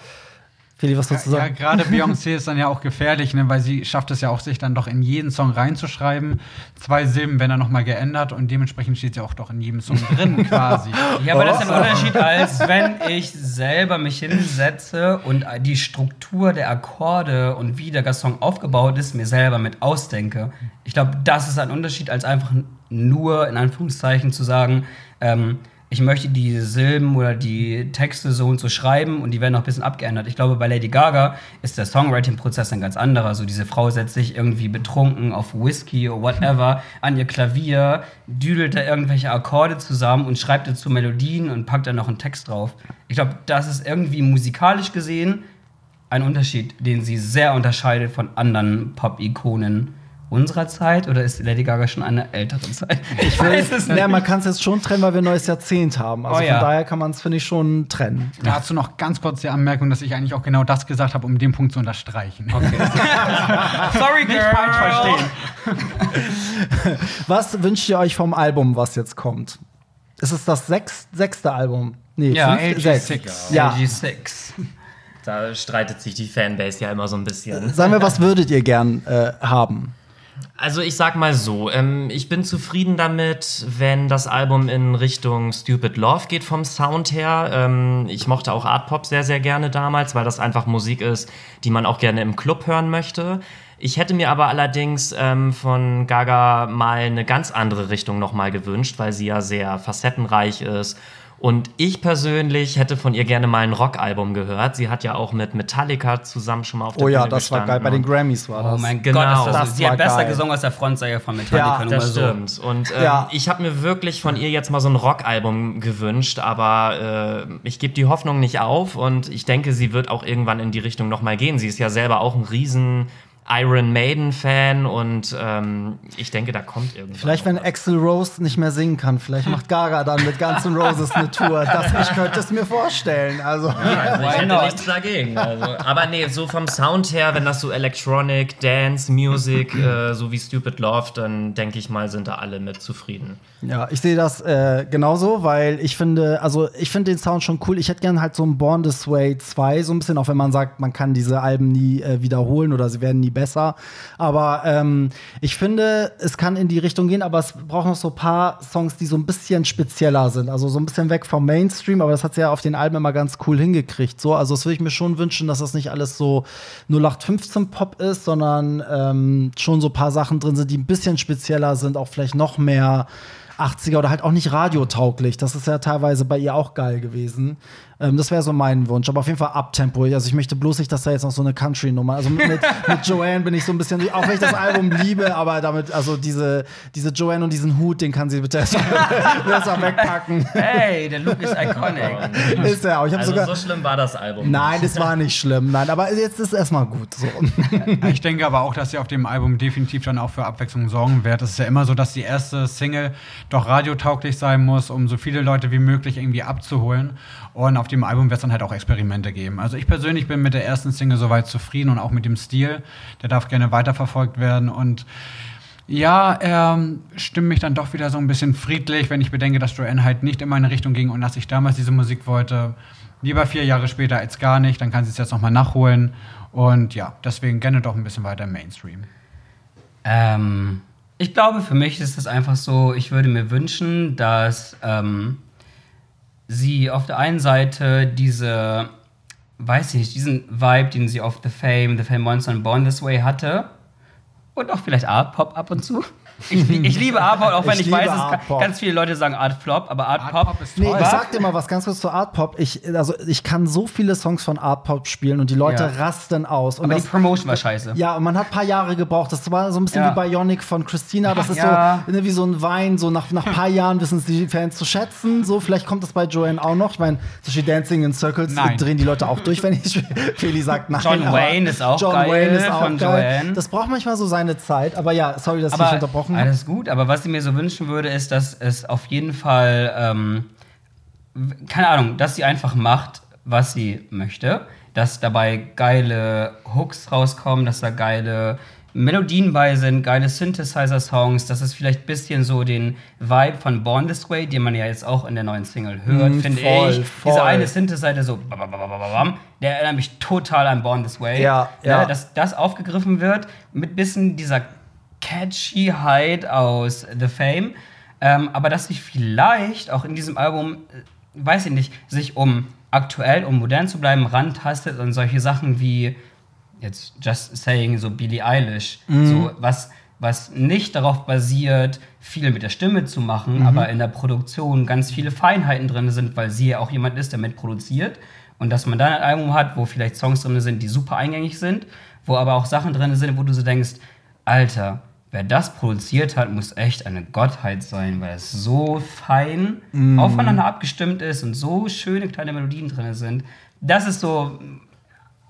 Feli, was willst du Ja, sagen? gerade Beyoncé ist dann ja auch gefährlich, ne, weil sie schafft es ja auch, sich dann doch in jeden Song reinzuschreiben. Zwei Silben werden dann nochmal geändert und dementsprechend steht sie auch doch in jedem Song drin quasi. Ja, aber das ist ein Unterschied, als wenn ich selber mich hinsetze und die Struktur der Akkorde und wie der Song aufgebaut ist, mir selber mit ausdenke. Ich glaube, das ist ein Unterschied, als einfach nur in Anführungszeichen zu sagen, ähm, ich möchte die Silben oder die Texte so und so schreiben und die werden noch ein bisschen abgeändert. Ich glaube, bei Lady Gaga ist der Songwriting-Prozess ein ganz anderer. So diese Frau setzt sich irgendwie betrunken auf Whisky oder whatever an ihr Klavier, düdelt da irgendwelche Akkorde zusammen und schreibt dazu Melodien und packt dann noch einen Text drauf. Ich glaube, das ist irgendwie musikalisch gesehen ein Unterschied, den sie sehr unterscheidet von anderen Pop-Ikonen unserer Zeit oder ist Lady Gaga schon eine ältere Zeit? Ich weiß es Ja, man kann es jetzt schon trennen, weil wir ein neues Jahrzehnt haben. Also Oh ja. von daher kann man es, finde ich, schon trennen. Dazu noch ganz kurz die Anmerkung, dass ich eigentlich auch genau das gesagt habe, um den Punkt zu unterstreichen. Sorry, Nicht falsch verstehen. Was wünscht ihr euch vom Album, was jetzt kommt? Ist es das sechs, sechste Album? Nee, Ja, fünfte? LG6. Sechs. Ja. LG6. Da streitet sich die Fanbase ja immer so ein bisschen. Sagen wir, was würdet ihr gern äh, haben? Also ich sag mal so, ähm, ich bin zufrieden damit, wenn das Album in Richtung Stupid Love geht vom Sound her. Ähm, ich mochte auch Art Pop sehr, sehr gerne damals, weil das einfach Musik ist, die man auch gerne im Club hören möchte. Ich hätte mir aber allerdings ähm, von Gaga mal eine ganz andere Richtung nochmal gewünscht, weil sie ja sehr facettenreich ist. Und ich persönlich hätte von ihr gerne mal ein Rockalbum gehört. Sie hat ja auch mit Metallica zusammen schon mal auf der Oh ja, Bühne das war geil. gestanden Bei den Grammys war das. Oh mein Genau. Gott, ist das, Das sie hat war besser geil. gesungen als der Frontsänger von Metallica. Ja, Das so. stimmt. Und ähm, Ja. ich habe mir wirklich von ihr jetzt mal so ein Rockalbum gewünscht, aber äh, ich gebe die Hoffnung nicht auf und ich denke, sie wird auch irgendwann in die Richtung nochmal gehen. Sie ist ja selber auch ein riesen Iron Maiden-Fan und ähm, ich denke, da kommt irgendwas. Vielleicht, wenn Axel Rose nicht mehr singen kann, vielleicht macht Gaga dann mit Guns N' Roses eine Tour. Das, ich könnte es mir vorstellen. Also, Also ich hätte nichts dagegen. Also, aber nee, so vom Sound her, wenn das so Electronic, Dance, Music, äh, so wie Stupid Love, dann denke ich mal, sind da alle mit zufrieden. ja, ich sehe das äh, genauso, weil ich finde, also ich finde den Sound schon cool. Ich hätte gern halt so ein Born This Way 2, so ein bisschen, auch wenn man sagt, man kann diese Alben nie äh, wiederholen oder sie werden nie besser. Aber ähm, ich finde, es kann in die Richtung gehen, aber es braucht noch so ein paar Songs, die so ein bisschen spezieller sind. Also so ein bisschen weg vom Mainstream, aber das hat sie ja auf den Alben immer ganz cool hingekriegt. So, also das würde ich mir schon wünschen, dass das nicht alles so 0815 Pop ist, sondern ähm, schon so ein paar Sachen drin sind, die ein bisschen spezieller sind, auch vielleicht noch mehr 80er oder halt auch nicht radiotauglich. Das ist ja teilweise bei ihr auch geil gewesen. Ähm, das wäre so mein Wunsch. Aber auf jeden Fall Abtempo. Also ich möchte bloß nicht, dass da jetzt noch so eine Country-Nummer. Also mit, mit, mit Joanne bin ich so ein bisschen, auch wenn ich das Album liebe, aber damit, also diese, diese Joanne und diesen Hut, den kann sie bitte erstmal besser wegpacken. Hey, der Look ist iconic. ist ja auch. Ich Also sogar. so schlimm war das Album. Nein, es war nicht schlimm. Nein, aber jetzt ist erstmal gut. So. Ich denke aber auch, dass sie auf dem Album definitiv dann auch für Abwechslung sorgen wird. Es ist ja immer so, dass die erste Single doch radiotauglich sein muss, um so viele Leute wie möglich irgendwie abzuholen. Und auf dem Album wird es dann halt auch Experimente geben. Also ich persönlich bin mit der ersten Single soweit zufrieden und auch mit dem Stil. Der darf gerne weiterverfolgt werden. Und ja, ähm, stimmt mich dann doch wieder so ein bisschen friedlich, wenn ich bedenke, dass Joanne halt nicht in meine Richtung ging und dass ich damals diese Musik wollte. Lieber vier Jahre später als gar nicht, dann kann sie es jetzt nochmal nachholen. Und ja, deswegen gerne doch ein bisschen weiter im Mainstream. Ähm, ich glaube, für mich ist es einfach so, ich würde mir wünschen, dass ähm, sie auf der einen Seite diese, weiß ich nicht, diesen Vibe, den sie auf The Fame, The Fame Monster und Born This Way hatte. Und auch vielleicht Art Pop ab und zu. Ich, ich liebe Art Pop, auch wenn Ich ich, weiß, Pop. ganz viele Leute sagen Art Flop, aber Art, Art ist Nee, toll. ich sag dir mal was ganz kurz zu Art Pop. Ich, also, ich kann so viele Songs von Art Pop spielen und die Leute Ja. rasten aus. Und aber die das, Promotion war scheiße. ja, und man hat ein paar Jahre gebraucht. Das war so ein bisschen Ja. wie Bionic von Christina. Das ist Ja. so ne, wie so ein Wein. So nach, nach ein paar Jahren wissen es die Fans zu schätzen. So, vielleicht kommt das bei Joanne auch noch. Ich meine, zum Beispiel Dancing in Circles Nein. drehen die Leute auch durch, wenn ich Feli sagt nein. John Wayne ist auch John geil Wayne ist auch von geil. Joanne. Das braucht manchmal so seine Zeit. Aber ja, sorry, dass ich Aber unterbrochen habe. alles gut, aber was ich mir so wünschen würde, ist, dass es auf jeden Fall, ähm, keine Ahnung, dass sie einfach macht, was sie möchte, dass dabei geile Hooks rauskommen, dass da geile Melodien bei sind, geile Synthesizer-Songs, dass es vielleicht ein bisschen so den Vibe von Born This Way, den man ja jetzt auch in der neuen Single hört, Mm, finde ich. voll. Dieser eine Synthesizer so, der erinnert mich total an Born This Way. Ja, ja. Ne, dass das aufgegriffen wird mit bisschen dieser Catchyheit aus The Fame, ähm, aber dass sich vielleicht auch in diesem Album, äh, weiß ich nicht, sich um aktuell, um modern zu bleiben, rantastet und solche Sachen wie jetzt just saying so Billie Eilish, so was was nicht darauf basiert, viel mit der Stimme zu machen, aber in der Produktion ganz viele Feinheiten drin sind, weil sie ja auch jemand ist, der mitproduziert. Und dass man dann ein Album hat, wo vielleicht Songs drin sind, die super eingängig sind, wo aber auch Sachen drin sind, wo du so denkst, Alter, wer das produziert hat, muss echt eine Gottheit sein, weil es so fein aufeinander abgestimmt ist und so schöne kleine Melodien drin sind. Das ist so,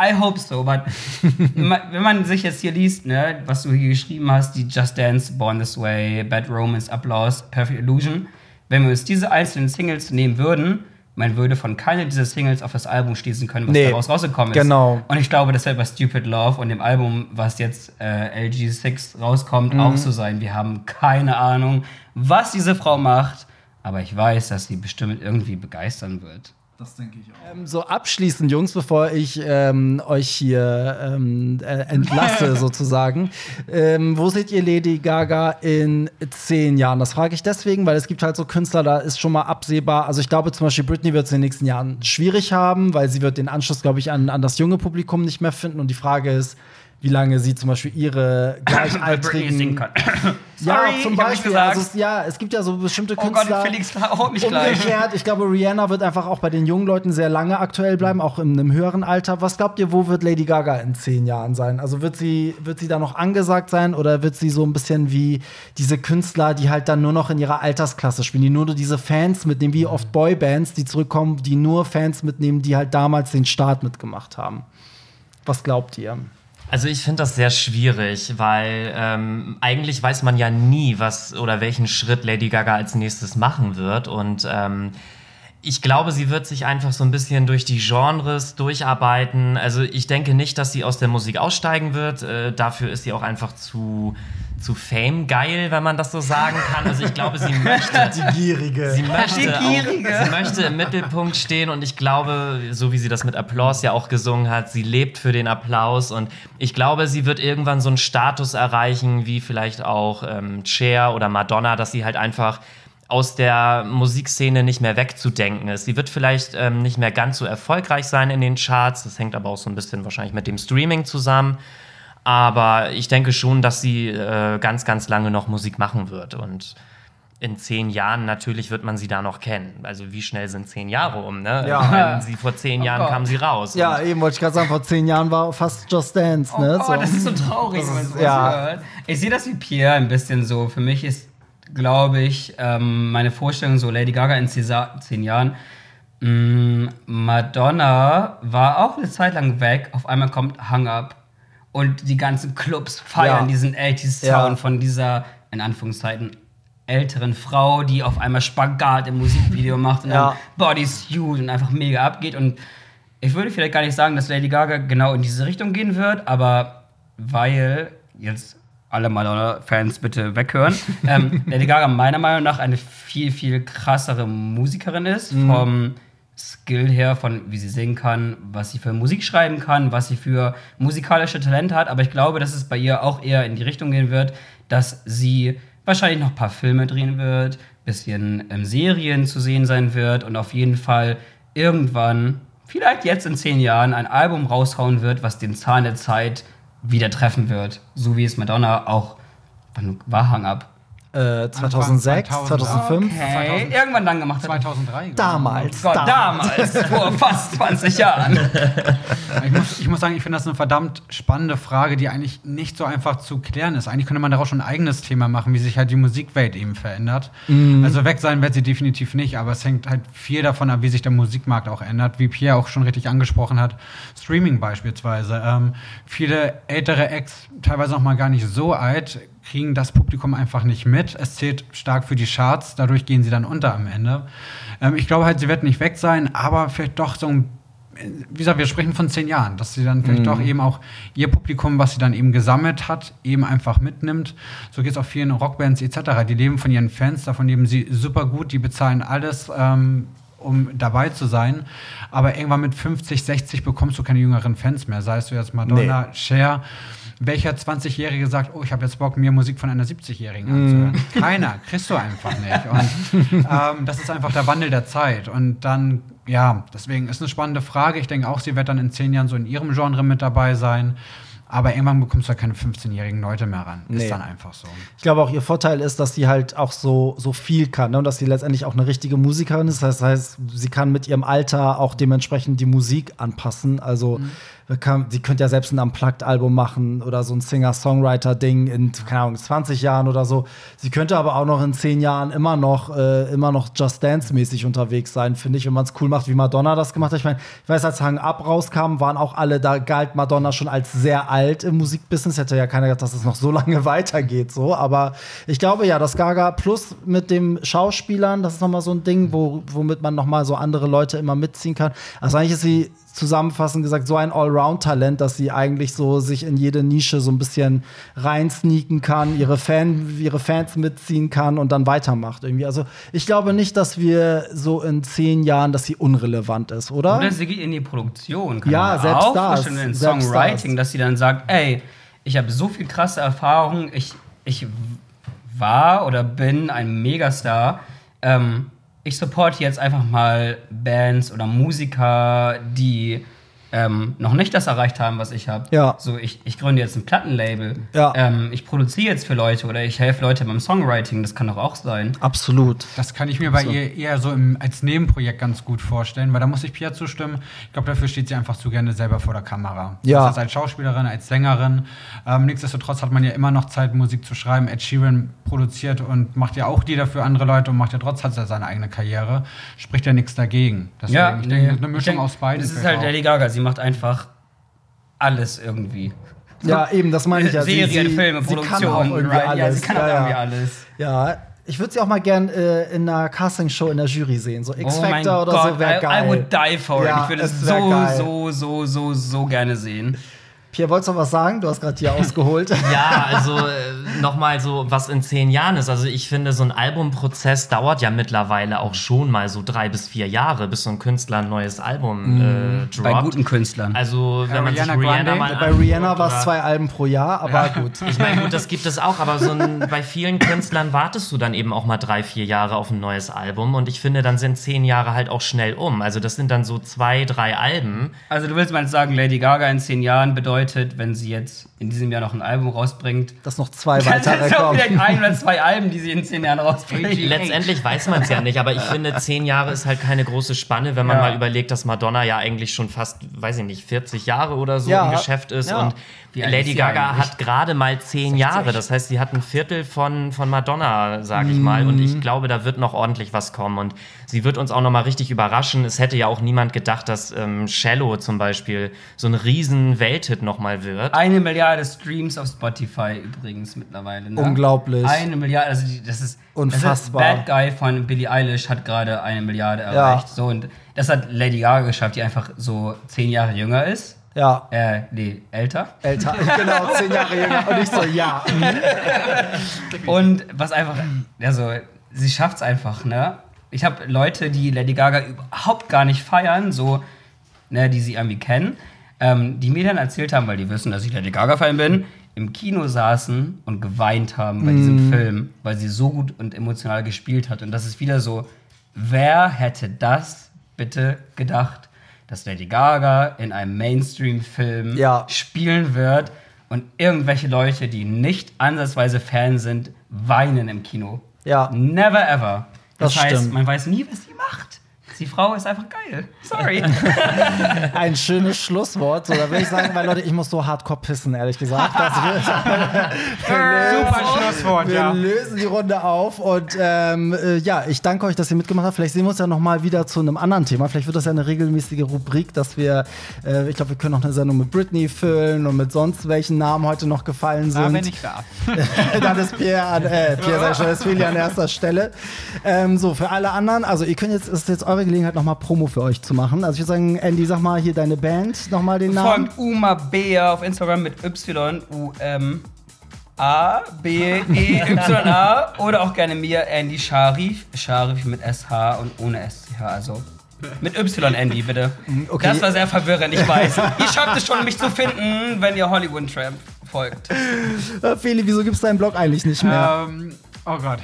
I hope so, but wenn man sich jetzt hier liest, ne, was du hier geschrieben hast, die Just Dance, Born This Way, Bad Romance, Applause, Perfect Illusion, wenn wir uns diese einzelnen Singles nehmen würden, man würde von keiner dieser Singles auf das Album schließen können, was Nee, daraus rausgekommen ist. genau. Und ich glaube, das wird bei Stupid Love und dem Album, was jetzt äh, LG6 rauskommt, Mhm. auch so sein. Wir haben keine Ahnung, was diese Frau macht, aber ich weiß, dass sie bestimmt irgendwie begeistern wird. Das denke ich auch. Ähm, so abschließend, Jungs, bevor ich ähm, euch hier ähm, äh, entlasse, sozusagen. Ähm, wo seht ihr Lady Gaga in zehn Jahren? Das frage ich deswegen, weil es gibt halt so Künstler, da ist schon mal absehbar. Also ich glaube zum Beispiel, Britney wird es in den nächsten Jahren schwierig haben, weil sie wird den Anschluss, glaube ich, an, an das junge Publikum nicht mehr finden. Und die Frage ist, wie lange sie zum Beispiel ihre gleichaltrigen kann. ja, zum nicht Beispiel. Also, es- ja, es gibt ja so bestimmte Oh Gott, Künstler. Felix haut mich gleich. Umgekehrt, ich glaube, Rihanna wird einfach auch bei den jungen Leuten sehr lange aktuell bleiben, auch in einem höheren Alter. Was glaubt ihr, wo wird Lady Gaga in zehn Jahren sein? Also wird sie, wird sie da noch angesagt sein oder wird sie so ein bisschen wie diese Künstler, die halt dann nur noch in ihrer Altersklasse spielen, die nur diese Fans mitnehmen, wie oft Boybands, die zurückkommen, die nur Fans mitnehmen, die halt damals den Start mitgemacht haben? Was glaubt ihr? Also ich finde das sehr schwierig, weil ähm, eigentlich weiß man ja nie, was oder welchen Schritt Lady Gaga als nächstes machen wird. Und ähm, ich glaube, sie wird sich einfach so ein bisschen durch die Genres durcharbeiten. Also ich denke nicht, dass sie aus der Musik aussteigen wird. Äh, dafür ist sie auch einfach zu, zu Fame geil, wenn man das so sagen kann. Also ich glaube, sie möchte Die Gierige. Sie möchte, Die Gierige. auch, sie möchte im Mittelpunkt stehen und ich glaube, so wie sie das mit Applaus ja auch gesungen hat, sie lebt für den Applaus und ich glaube, sie wird irgendwann so einen Status erreichen, wie vielleicht auch ähm, Cher oder Madonna, dass sie halt einfach aus der Musikszene nicht mehr wegzudenken ist. Sie wird vielleicht ähm, nicht mehr ganz so erfolgreich sein in den Charts, das hängt aber auch so ein bisschen wahrscheinlich mit dem Streaming zusammen. Aber ich denke schon, dass sie äh, ganz, ganz lange noch Musik machen wird. Und in zehn Jahren natürlich wird man sie da noch kennen. Also wie schnell sind zehn Jahre um, ne? Ja. Sie vor zehn Jahren Gott. kam sie raus. Ja, eben wollte ich gerade sagen, vor zehn Jahren war fast Just Dance, ne? Oh, das ist so traurig, wenn man sowas ja. hört. Ich sehe das wie Pierre ein bisschen so. Für mich ist, glaube ich, ähm, meine Vorstellung so Lady Gaga in zehn Jahren. Mm, Madonna war auch eine Zeit lang weg. Auf einmal kommt Hang Up. Und die ganzen Clubs feiern Ja. diesen 80s Ja. Sound von dieser, in Anführungszeiten, älteren Frau, die auf einmal Spagat im Musikvideo macht und Ja. dann Bodysuit und einfach mega abgeht. Und ich würde vielleicht gar nicht sagen, dass Lady Gaga genau in diese Richtung gehen wird, aber weil jetzt alle Madonna-Fans bitte weghören, ähm, Lady Gaga meiner Meinung nach eine viel, viel krassere Musikerin ist, vom Skill her, von wie sie singen kann, was sie für Musik schreiben kann, was sie für musikalische Talente hat, aber ich glaube, dass es bei ihr auch eher in die Richtung gehen wird, dass sie wahrscheinlich noch ein paar Filme drehen wird, bisschen ähm, Serien zu sehen sein wird und auf jeden Fall irgendwann, vielleicht jetzt in zehn Jahren, ein Album raushauen wird, was den Zahn der Zeit wieder treffen wird. So wie es Madonna auch, war Hang Up? Äh, 2006, 2000. 2005. Okay, 2000. irgendwann dann gemacht hat. 2003. glaube ich. Damals. Gott, damals, vor fast 20 Jahren. Ich muss, ich muss sagen, ich finde das eine verdammt spannende Frage, die eigentlich nicht so einfach zu klären ist. Eigentlich könnte man daraus schon ein eigenes Thema machen, wie sich halt die Musikwelt eben verändert. Also weg sein wird sie definitiv nicht, aber es hängt halt viel davon ab, wie sich der Musikmarkt auch ändert. Wie Pierre auch schon richtig angesprochen hat, Streaming beispielsweise. Ähm, viele ältere Acts, teilweise noch mal gar nicht so alt, kriegen das Publikum einfach nicht mit. Es zählt stark für die Charts, dadurch gehen sie dann unter am Ende. Ähm, ich glaube halt, sie wird nicht weg sein, aber vielleicht doch so ein wie gesagt, wir sprechen von zehn Jahren, dass sie dann vielleicht doch eben auch ihr Publikum, was sie dann eben gesammelt hat, eben einfach mitnimmt. So geht es auch vielen Rockbands etc. Die leben von ihren Fans, davon leben sie super gut, die bezahlen alles, ähm, um dabei zu sein. Aber irgendwann mit 50, 60 bekommst du keine jüngeren Fans mehr. Sei es du jetzt Madonna, Cher. Welcher 20-Jährige sagt, oh, ich habe jetzt Bock, mir Musik von einer 70-Jährigen anzuhören? Keiner, kriegst du einfach nicht. Und ähm, das ist einfach der Wandel der Zeit. Und dann, ja, deswegen ist eine spannende Frage. Ich denke auch, sie wird dann in zehn Jahren so in ihrem Genre mit dabei sein. Aber irgendwann bekommst du ja keine 15-jährigen Leute mehr ran. Nee. Ist dann einfach so. Ich glaube auch, ihr Vorteil ist, dass sie halt auch so, so viel kann ne? und dass sie letztendlich auch eine richtige Musikerin ist. Das heißt, sie kann mit ihrem Alter auch dementsprechend die Musik anpassen. Also, wir kann, sie könnte ja selbst ein Unplugged-Album machen oder so ein Singer-Songwriter-Ding in, keine Ahnung, 20 Jahren oder so. Sie könnte aber auch noch in 10 Jahren immer noch, äh, immer noch Just Dance-mäßig unterwegs sein, finde ich, wenn man es cool macht, wie Madonna das gemacht hat. Ich meine, ich weiß, als Hang Up rauskam, waren auch alle, da galt Madonna schon als sehr alt im Musikbusiness. Hätte ja keiner gedacht, dass es noch so lange weitergeht, so. Aber ich glaube ja, das Gaga Plus mit dem Schauspielern, das ist nochmal so ein Ding, wo, womit man nochmal so andere Leute immer mitziehen kann. Also eigentlich ist sie zusammenfassend gesagt so ein Allround-Talent, dass sie eigentlich so sich in jede Nische so ein bisschen reinsneaken kann, ihre, Fan, ihre Fans mitziehen kann und dann weitermacht irgendwie. Also ich glaube nicht, dass wir so in zehn Jahren, dass sie unrelevant ist, oder? Oder sie geht in die Produktion. Kann Ja, selbst auch das, in Songwriting, das. dass sie dann sagt, ey, ich habe so viel krasse Erfahrung, ich, ich war oder bin ein Megastar. Ähm, ich supporte jetzt einfach mal Bands oder Musiker, die ähm, noch nicht das erreicht haben, was ich habe. Ja. So, ich, ich gründe jetzt ein Plattenlabel. Ja. Ähm, ich produziere jetzt für Leute oder ich helfe Leute beim Songwriting. Das kann doch auch sein. Absolut. Das kann ich mir bei So. ihr eher so im, als Nebenprojekt ganz gut vorstellen, weil da muss ich Pia zustimmen. Ich glaube, dafür steht sie einfach zu gerne selber vor der Kamera. Ja. Das heißt, als Schauspielerin, als Sängerin. Ähm, nichtsdestotrotz hat man ja immer noch Zeit, Musik zu schreiben. Ed Sheeran produziert und macht ja auch Lieder für andere Leute und macht ja trotzdem hat er seine eigene Karriere. Spricht ja nichts dagegen. Deswegen, ich denke, eine Ich Mischung denk, aus beiden. Das ist halt auch. Lady Gaga. Sie macht einfach alles irgendwie. Ja, eben, das meine ich ja. Serien, sie- Filme, sie Produktion, kann auch irgendwie right? alles. Ja, sie kann auch ja, irgendwie ja. alles. Ja, ich würde sie auch mal gern äh, in einer Castingshow in der Jury sehen. So Oh X-Factor oder Gott, so wäre I, geil. I would die for Ja, it. Ich würde es so, so, so, so, so gerne sehen. Pierre, wolltest du noch was sagen? Du hast gerade hier ausgeholt. Ja, also äh, nochmal so, was in zehn Jahren ist. Also ich finde, so ein Albumprozess dauert ja mittlerweile auch schon mal so drei bis vier Jahre, bis so ein Künstler ein neues Album äh, droppt. Bei guten Künstlern. Also wenn man sich Ariana Rihanna Grande? mal Bei Rihanna war es zwei Alben pro Jahr, aber gut. Ich meine, gut, das gibt es auch, aber so ein, bei vielen Künstlern wartest du dann eben auch mal drei, vier Jahre auf ein neues Album und ich finde, dann sind zehn Jahre halt auch schnell um. Also das sind dann so zwei, drei Alben. Also du willst mal sagen, Lady Gaga in zehn Jahren bedeutet, wenn sie jetzt in diesem Jahr noch ein Album rausbringt, Dass noch zwei weitere sind es auch kommen. vielleicht ein oder zwei Alben, die sie in zehn Jahren rausbringt. Letztendlich weiß man es ja nicht, aber ich finde, zehn Jahre ist halt keine große Spanne, wenn man Ja. mal überlegt, dass Madonna ja eigentlich schon fast, weiß ich nicht, 40 Jahre oder so Ja. im Geschäft ist Ja. und Lady Gaga eigentlich? hat gerade mal zehn Jahre. Das heißt, sie hat ein Viertel von, von Madonna, sage ich mal. Und Mhm. ich glaube, da wird noch ordentlich was kommen. Und sie wird uns auch noch mal richtig überraschen. Es hätte ja auch niemand gedacht, dass ähm, Shallow zum Beispiel so ein riesen Welthit noch mal wird. Eine Milliarde Streams auf Spotify übrigens mittlerweile. Ne? Unglaublich. Eine Milliarde, also die, das ist Unfassbar. Das ist Bad Guy von Billie Eilish hat gerade eine Milliarde Ja. erreicht. So und das hat Lady Gaga geschafft, die einfach so zehn Jahre jünger ist. Ja, Äh, nee, älter. älter. genau, zehn Jahre jünger. Und ich so, ja. Und was einfach, also, sie schafft's einfach, ne? Ich habe Leute, die Lady Gaga überhaupt gar nicht feiern, so, ne, die sie irgendwie kennen. ähm, die mir dann erzählt haben, weil die wissen, dass ich Lady Gaga-Fan bin, im Kino saßen und geweint haben bei diesem Film, weil sie so gut und emotional gespielt hat. Und das ist wieder so, wer hätte das bitte gedacht, dass Lady Gaga in einem Mainstream-Film Ja. spielen wird und irgendwelche Leute, die nicht ansatzweise Fan sind, weinen im Kino. Ja. Never ever. Das, Das heißt, stimmt. man weiß nie, was sie macht. Die Frau ist einfach geil. Sorry. Ein schönes Schlusswort. So, da würde ich sagen, weil Leute, ich muss so hardcore pissen, ehrlich gesagt. Dass wir, Super Schlusswort, wir ja. lösen die Runde auf und ähm, äh, ja, ich danke euch, dass ihr mitgemacht habt. Vielleicht sehen wir uns ja noch mal wieder zu einem anderen Thema. Vielleicht wird das ja eine regelmäßige Rubrik, dass wir, äh, ich glaube, wir können noch eine Sendung mit Britney füllen und mit sonst welchen Namen heute noch gefallen sind. Da bin ich da. dann ist Pierre an, äh, Pierre ich schon, ist Feli an erster Stelle. Ähm, so, für alle anderen, also ihr könnt jetzt, es ist jetzt eure Gelegenheit, nochmal Promo für euch zu machen. Also ich würde sagen, Andy, sag mal hier deine Band, nochmal den Namen. Folgt Uma Bea auf Instagram mit Y-U-M. A, B, E, Y, A oder auch gerne mir, Andy Sharif. Sharif mit SH und ohne SCH, also mit Y, Andy, bitte. okay. Das war sehr verwirrend, ich weiß. ihr schafft es schon, mich zu finden, wenn ihr Hollywood Tramp folgt. Feli, wieso gibt's deinen Blog eigentlich nicht mehr? Ähm, oh Gott,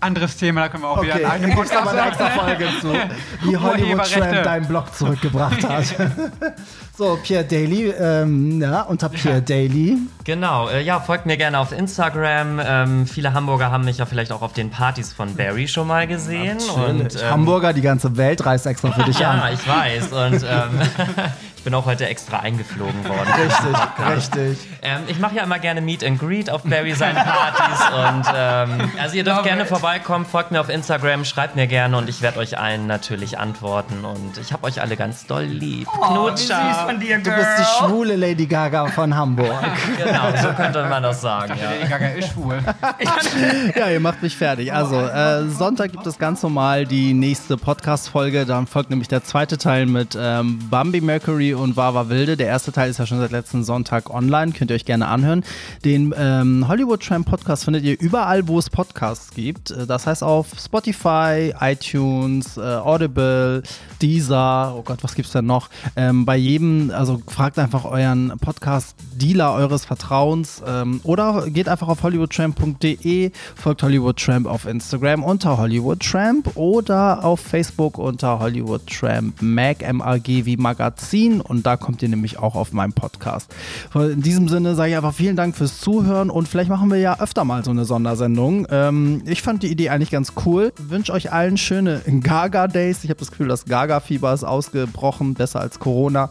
anderes Thema, da können wir auch wieder Okay, einen dann eigenen gibt's aber eine extra Folge zu, wie Hollywood. Tramp deinen Blog zurückgebracht hat. so, Pierre Daly, ähm, ja, unter Pierre Daly. Genau, äh, ja, folgt mir gerne auf Instagram. Ähm, viele Hamburger haben mich ja vielleicht auch auf den Partys von Barry schon mal gesehen. Und, ähm, Hamburger, die ganze Welt reist extra für dich an. Ja, ich weiß. Und ähm, ich bin auch heute extra eingeflogen worden. Richtig, richtig. Ähm, ich mache ja immer gerne Meet and Greet auf Barry seinen Partys. Und ähm, also ihr dürft Love gerne it. vorbeikommen, folgt mir auf Instagram, schreibt mir gerne und ich werde euch allen natürlich antworten. Und ich habe euch alle ganz doll lieb. Oh, wie von dir, Du Girl. bist die schwule Lady Gaga von Hamburg. Genau, so könnte man das sagen. Ja. Lady Gaga ist schwul. Ja, ihr macht mich fertig. Also, äh, Sonntag gibt es ganz normal die nächste Podcast-Folge. Dann folgt nämlich der zweite Teil mit ähm, Bambi Mercury und Wawa Wilde. Der erste Teil ist ja schon seit letzten Sonntag online. Könnt ihr euch gerne anhören. Den ähm, Hollywood Tramp Podcast findet ihr überall, wo es Podcasts gibt. Äh, Das heißt auf Spotify, iTunes, äh, Audible, Deezer. Oh Gott, was gibt's denn noch? Ähm, bei jedem, also fragt einfach euren Podcast-Dealer eures Vertrauens ähm, oder geht einfach auf hollywoodtramp.de, folgt Hollywood Tramp auf Instagram unter Hollywood Tramp oder auf Facebook unter Hollywood Tramp Mag, M-A-G wie Magazin und da kommt ihr nämlich auch auf meinen Podcast. In diesem Sinne sage ich einfach vielen Dank fürs Zuhören und vielleicht machen wir ja öfter mal so eine Sondersendung. Ähm, ich fand die Idee eigentlich ganz cool. Wünsche euch allen schöne Gaga Days. Ich habe das Gefühl, das Gaga-Fieber ist ausgebrochen, besser als Corona.